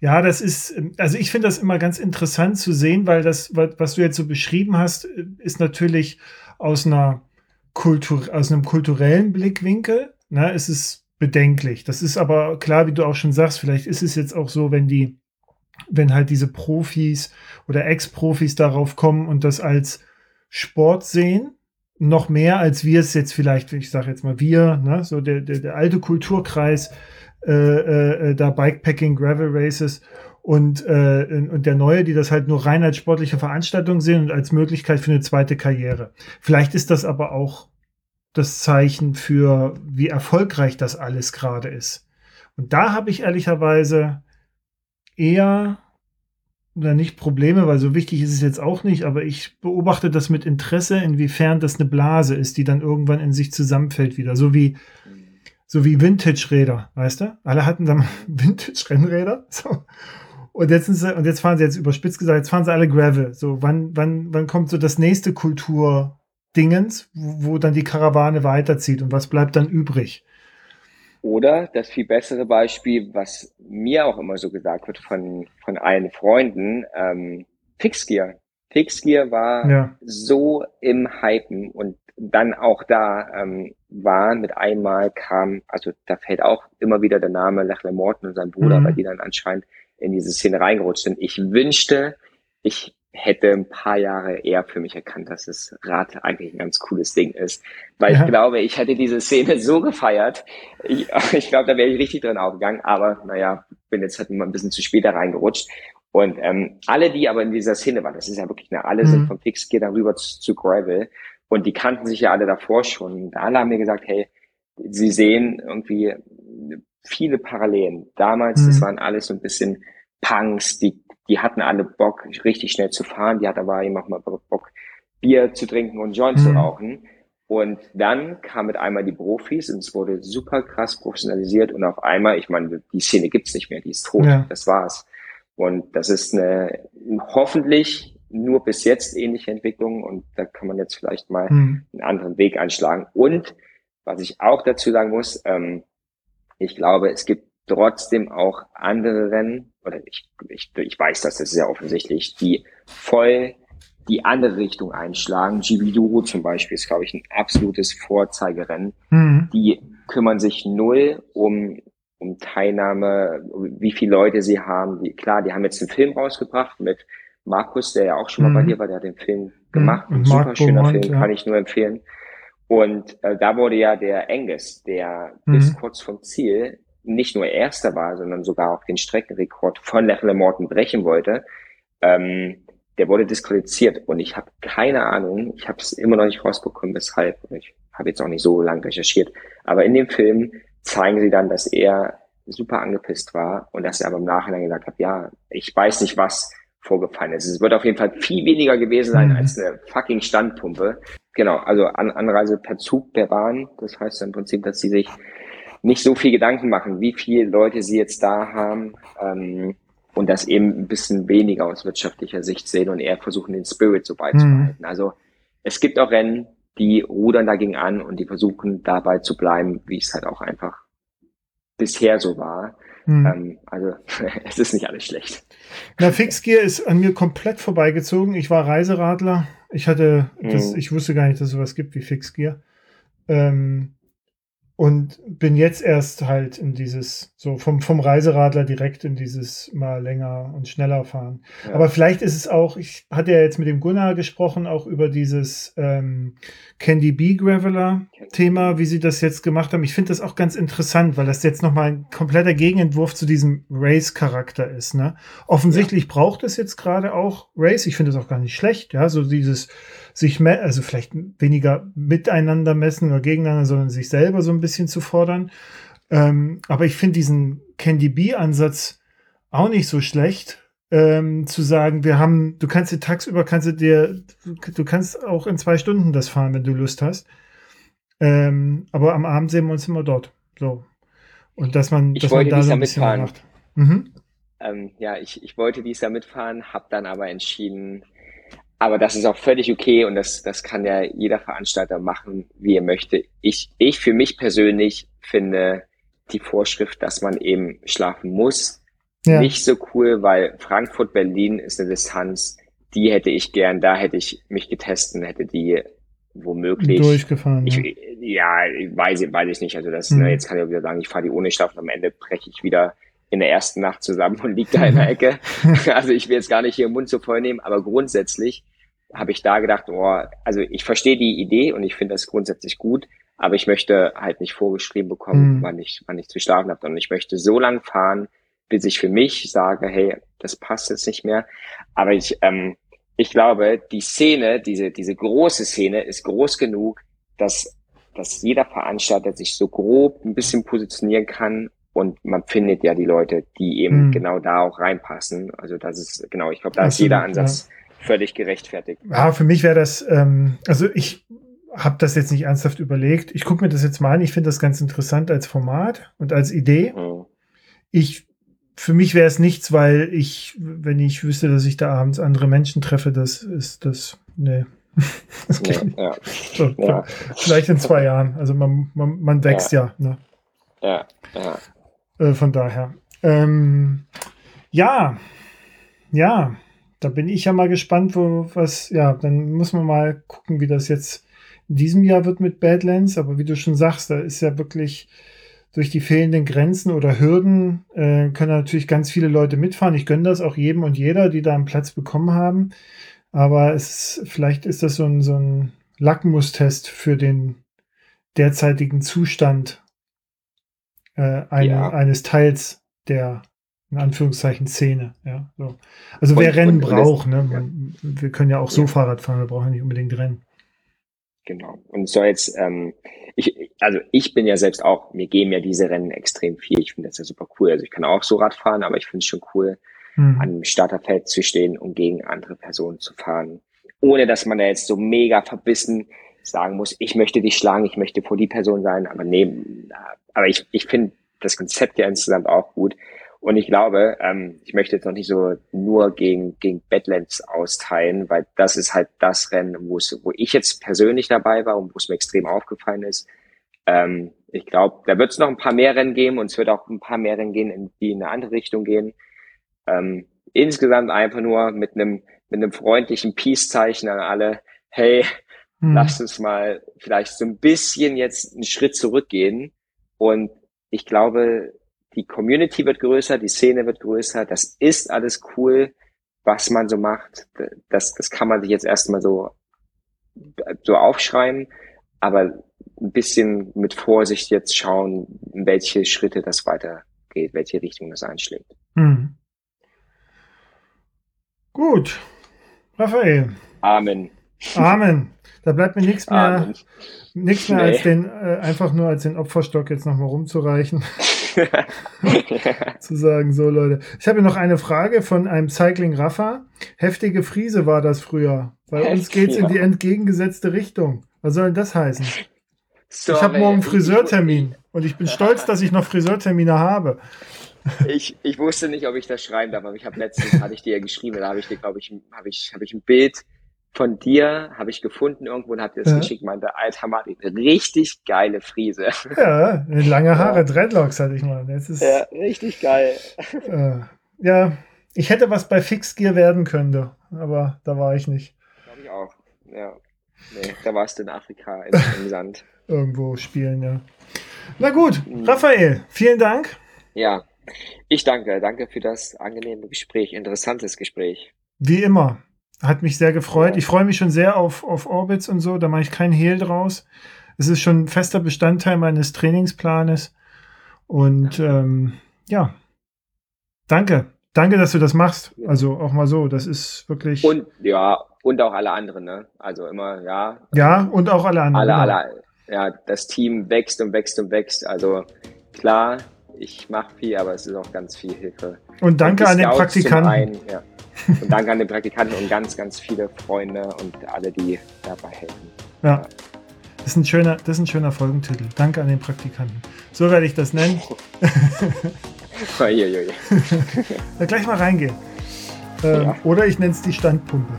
ja, das ist, also ich finde das immer ganz interessant zu sehen, weil das, was du jetzt so beschrieben hast, ist natürlich aus einer Kultur, aus einem kulturellen Blickwinkel, ne, ist es bedenklich. Das ist aber klar, wie du auch schon sagst, vielleicht ist es jetzt auch so, wenn die, wenn halt diese Profis oder Ex-Profis darauf kommen und das als Sport sehen, noch mehr, als wir es jetzt vielleicht, ich sage jetzt mal wir, ne, so der, der, der alte Kulturkreis, äh, äh, da Bikepacking, Gravel Races und, äh, und der neue, die das halt nur rein als sportliche Veranstaltung sehen und als Möglichkeit für eine zweite Karriere. Vielleicht ist das aber auch das Zeichen für, wie erfolgreich das alles gerade ist. Und da habe ich ehrlicherweise eher oder nicht Probleme, weil so wichtig ist es jetzt auch nicht, aber ich beobachte das mit Interesse, inwiefern das eine Blase ist, die dann irgendwann in sich zusammenfällt wieder. So wie, so wie Vintage-Räder, weißt du? Alle hatten dann Vintage-Rennräder. So. Und jetzt, sie, und jetzt fahren sie jetzt überspitzt gesagt, jetzt fahren sie alle Gravel. So, wann, wann, wann kommt so das nächste Kultur-Dingens, wo, wo dann die Karawane weiterzieht und was bleibt dann übrig? Oder das viel bessere Beispiel, was mir auch immer so gesagt wird von, von allen Freunden, ähm, Fixgear. Fixgear war ja. so im Hypen und dann auch da ähm, war mit einmal kam, also da fällt auch immer wieder der Name Lachlan Morton und sein Bruder, mhm. weil die dann anscheinend in diese Szene reingerutscht sind. Ich wünschte, ich hätte ein paar Jahre eher für mich erkannt, dass das Rad eigentlich ein ganz cooles Ding ist. Weil ja. ich glaube, ich hätte diese Szene so gefeiert. Ich, ich glaube, da wäre ich richtig drin aufgegangen. Aber naja, bin jetzt halt mal ein bisschen zu spät da reingerutscht. Und ähm, alle, die aber in dieser Szene waren, das ist ja wirklich, ne, alle mhm. sind vom Fixgear darüber zu, zu Gravel. Und die kannten sich ja alle davor schon. Und alle haben mir gesagt, hey, sie sehen irgendwie viele Parallelen. Damals, mhm. das waren alles so ein bisschen Punks, die die hatten alle Bock, richtig schnell zu fahren. Die hatten aber eben auch mal Bock, Bier zu trinken und Joint mhm. zu rauchen. Und dann kam mit einmal die Profis und es wurde super krass professionalisiert und auf einmal, ich meine, die Szene gibt's nicht mehr, die ist tot, ja. das war's. Und das ist eine hoffentlich nur bis jetzt ähnliche Entwicklung und da kann man jetzt vielleicht mal mhm. einen anderen Weg einschlagen. Und was ich auch dazu sagen muss, ähm, ich glaube, es gibt trotzdem auch andere Rennen, oder ich, ich, ich weiß das, das ist ja offensichtlich, die voll die andere Richtung einschlagen. Gibiduro zum Beispiel ist, glaube ich, ein absolutes Vorzeigerennen. Mhm. Die kümmern sich null um, um Teilnahme, wie viele Leute sie haben. Die, klar, die haben jetzt einen Film rausgebracht mit Markus, der ja auch schon mal mhm. bei dir war, der hat den Film gemacht. Mhm. Ein super schöner Film, ja. kann ich nur empfehlen. Und äh, da wurde ja der Angus, der bis mhm. kurz vom Ziel nicht nur Erster war, sondern sogar auch den Streckenrekord von Lachlan Morton brechen wollte, ähm, der wurde disqualifiziert und ich habe keine Ahnung, ich habe es immer noch nicht rausbekommen, weshalb. Ich habe jetzt auch nicht so lange recherchiert, aber in dem Film zeigen sie dann, dass er super angepisst war und dass er aber im Nachhinein gesagt hat, ja, ich weiß nicht, was vorgefallen ist. Es wird auf jeden Fall viel weniger gewesen sein mhm. als eine fucking Standpumpe. Genau, also An Anreise per Zug, per Bahn. Das heißt im Prinzip, dass sie sich nicht so viel Gedanken machen, wie viele Leute sie jetzt da haben ähm, und das eben ein bisschen weniger aus wirtschaftlicher Sicht sehen und eher versuchen, den Spirit so beizubehalten. Mhm. Also es gibt auch Rennen, die rudern dagegen an und die versuchen dabei zu bleiben, wie es halt auch einfach bisher so war. Mhm. Ähm, also es ist nicht alles schlecht. Na, Fixgear ist an mir komplett vorbeigezogen. Ich war Reiseradler. Ich hatte, das, mhm. ich wusste gar nicht, dass es sowas gibt wie Fixgear. Ähm, und bin jetzt erst halt in dieses, so vom, vom Reiseradler direkt in dieses mal länger und schneller fahren. Ja. Aber vielleicht ist es auch, ich hatte ja jetzt mit dem Gunnar gesprochen, auch über dieses ähm, Candy B Graveler Thema, wie sie das jetzt gemacht haben. Ich finde das auch ganz interessant, weil das jetzt nochmal ein kompletter Gegenentwurf zu diesem Race-Charakter ist. Ne? Offensichtlich ja. braucht es jetzt gerade auch Race. Ich finde das auch gar nicht schlecht, ja, so dieses sich, also vielleicht weniger miteinander messen oder gegeneinander, sondern sich selber so ein bisschen zu fordern. Ähm, aber ich finde diesen Candy B-Ansatz auch nicht so schlecht. Ähm, zu sagen, wir haben, du kannst dir tagsüber, kannst du dir, du kannst auch in zwei Stunden das fahren, wenn du Lust hast. Ähm, aber am Abend sehen wir uns immer dort. So. Und dass man, ich dass man da so ein bisschen macht. Mhm. Ähm, ja, ich, ich wollte dies da mitfahren, habe dann aber entschieden, aber das ist auch völlig okay und das, das kann ja jeder Veranstalter machen, wie er möchte. Ich, ich für mich persönlich finde die Vorschrift, dass man eben schlafen muss, ja. nicht so cool, weil Frankfurt-Berlin ist eine Distanz, die hätte ich gern, da hätte ich mich getestet und hätte die womöglich durchgefahren. Ich, ja, ja weiß, weiß ich nicht. Also das, mhm. ne, jetzt kann ich wieder sagen, ich fahre die ohne Schlafen, am Ende breche ich wieder in der ersten Nacht zusammen und liege da in der Ecke. also ich will jetzt gar nicht hier im Mund so voll nehmen, aber grundsätzlich habe ich da gedacht, oh, also ich verstehe die Idee und ich finde das grundsätzlich gut, aber ich möchte halt nicht vorgeschrieben bekommen, mhm. wann ich, wann ich zu schlafen habe. Und ich möchte so lang fahren, bis ich für mich sage, hey, das passt jetzt nicht mehr. Aber ich, ähm, ich glaube, die Szene, diese, diese große Szene ist groß genug, dass, dass jeder Veranstalter sich so grob ein bisschen positionieren kann und man findet ja die Leute, die eben mhm. genau da auch reinpassen. Also das ist, genau, ich glaube, da Absolut, ist jeder Ansatz ja völlig gerechtfertigt. Ja, für mich wäre das, ähm, also ich habe das jetzt nicht ernsthaft überlegt. Ich gucke mir das jetzt mal an. Ich finde das ganz interessant als Format und als Idee. Mhm. Ich, für mich wäre es nichts, weil ich, wenn ich wüsste, dass ich da abends andere Menschen treffe, das ist das, nee. das ja, ja. So, ja. Vielleicht in zwei Jahren. Also man, man, man wächst ja. Ja, ne? ja. ja. Äh, von daher. Ähm, ja, ja da bin ich ja mal gespannt, wo was, ja, dann muss man mal gucken, wie das jetzt in diesem Jahr wird mit Badlands. Aber wie du schon sagst, da ist ja wirklich durch die fehlenden Grenzen oder Hürden äh, können natürlich ganz viele Leute mitfahren. Ich gönne das auch jedem und jeder, die da einen Platz bekommen haben. Aber es, vielleicht ist das so ein, so ein Lackmustest für den derzeitigen Zustand äh, eine, ja. eines Teils der in Anführungszeichen Szene. Ja, so. Also und, wer Rennen braucht, ne? Man, wir können ja auch so Fahrrad fahren, wir brauchen nicht unbedingt Rennen. Genau. Und so jetzt, ähm, ich, also ich bin ja selbst auch, mir geben ja diese Rennen extrem viel. Ich finde das ja super cool. Also ich kann auch so Rad fahren, aber ich finde es schon cool, hm. an einem Starterfeld zu stehen und gegen andere Personen zu fahren. Ohne dass man da jetzt so mega verbissen sagen muss, ich möchte dich schlagen, ich möchte vor die Person sein, aber nee, aber ich, ich finde das Konzept ja insgesamt auch gut. Und ich glaube, ähm, ich möchte jetzt noch nicht so nur gegen, gegen Badlands austeilen, weil das ist halt das Rennen, wo es, wo ich jetzt persönlich dabei war und wo es mir extrem aufgefallen ist. Ähm, ich glaube, da wird es noch ein paar mehr Rennen geben und es wird auch ein paar mehr Rennen gehen, die in eine andere Richtung gehen. Ähm, insgesamt einfach nur mit einem mit einem freundlichen Peace-Zeichen an alle. Hey, hm. lasst uns mal vielleicht so ein bisschen jetzt einen Schritt zurückgehen. Und ich glaube, die Community wird größer, die Szene wird größer, das ist alles cool, was man so macht. Das, das kann man sich jetzt erstmal so, so aufschreiben, aber ein bisschen mit Vorsicht jetzt schauen, in welche Schritte das weitergeht, welche Richtung das einschlägt. Hm. Gut. Raphael. Amen. Amen. Da bleibt mir nichts mehr, nichts mehr nee. als den, äh, einfach nur als den Opferstock jetzt nochmal rumzureichen. zu sagen, so Leute. Ich habe noch eine Frage von einem Cycling Rafa. Heftige Friese war das früher. Bei Heftig, uns geht es in die entgegengesetzte Richtung. Was soll denn das heißen? Sorry, ich habe morgen Friseurtermin und ich bin stolz, dass ich noch Friseurtermine habe. Ich, ich wusste nicht, ob ich das schreiben darf, aber ich habe letztens, hatte ich dir ja geschrieben, da habe ich dir, glaube ich, habe ich, habe ich ein Bild von dir habe ich gefunden irgendwo und habe dir das ja. geschickt, meinte, alter Martin, richtig geile Friese. Ja, lange Haare, ja. Dreadlocks hatte ich mal. Das ist, ja, richtig geil. Äh, ja, ich hätte was bei Fixgear werden können, aber da war ich nicht. Glaube ich auch, ja. Nee, da warst du in Afrika im, im Sand. Irgendwo spielen, ja. Na gut, mhm. Raphael, vielen Dank. Ja, ich danke. Danke für das angenehme Gespräch, interessantes Gespräch. Wie immer. Hat mich sehr gefreut. Ich freue mich schon sehr auf, auf Orbits und so. Da mache ich keinen Hehl draus. Es ist schon ein fester Bestandteil meines Trainingsplanes. Und ähm, ja, danke. Danke, dass du das machst. Also auch mal so. Das ist wirklich. Und ja, und auch alle anderen, ne? Also immer, ja. Ja, und auch alle anderen. Alle, genau. alle. Ja, das Team wächst und wächst und wächst. Also klar, ich mache viel, aber es ist auch ganz viel Hilfe. Und danke und an den Praktikanten. Einen, ja. Und danke an den Praktikanten und ganz, ganz viele Freunde und alle, die dabei helfen. Ja. Das ist ein schöner, das ist ein schöner Folgentitel. Danke an den Praktikanten. So werde ich das nennen. ja, gleich mal reingehen. Ähm, ja. Oder ich nenne es die Standpumpe.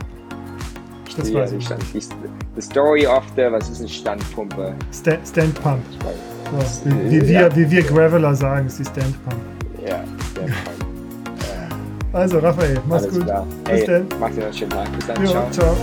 Das weiß ich. Stand, die, the Story of the, was ist eine Standpumpe? Stand, Stand Pump. So, wie, wie, ja. wir, wie wir Graveler sagen, ist die Stand Pump. Ja, Stand Pump. Also, Raphael, mach's Alles gut. Klar. Bis hey, dann. Mach dir einen schönen Tag. Bis dann. Jo, ciao. ciao.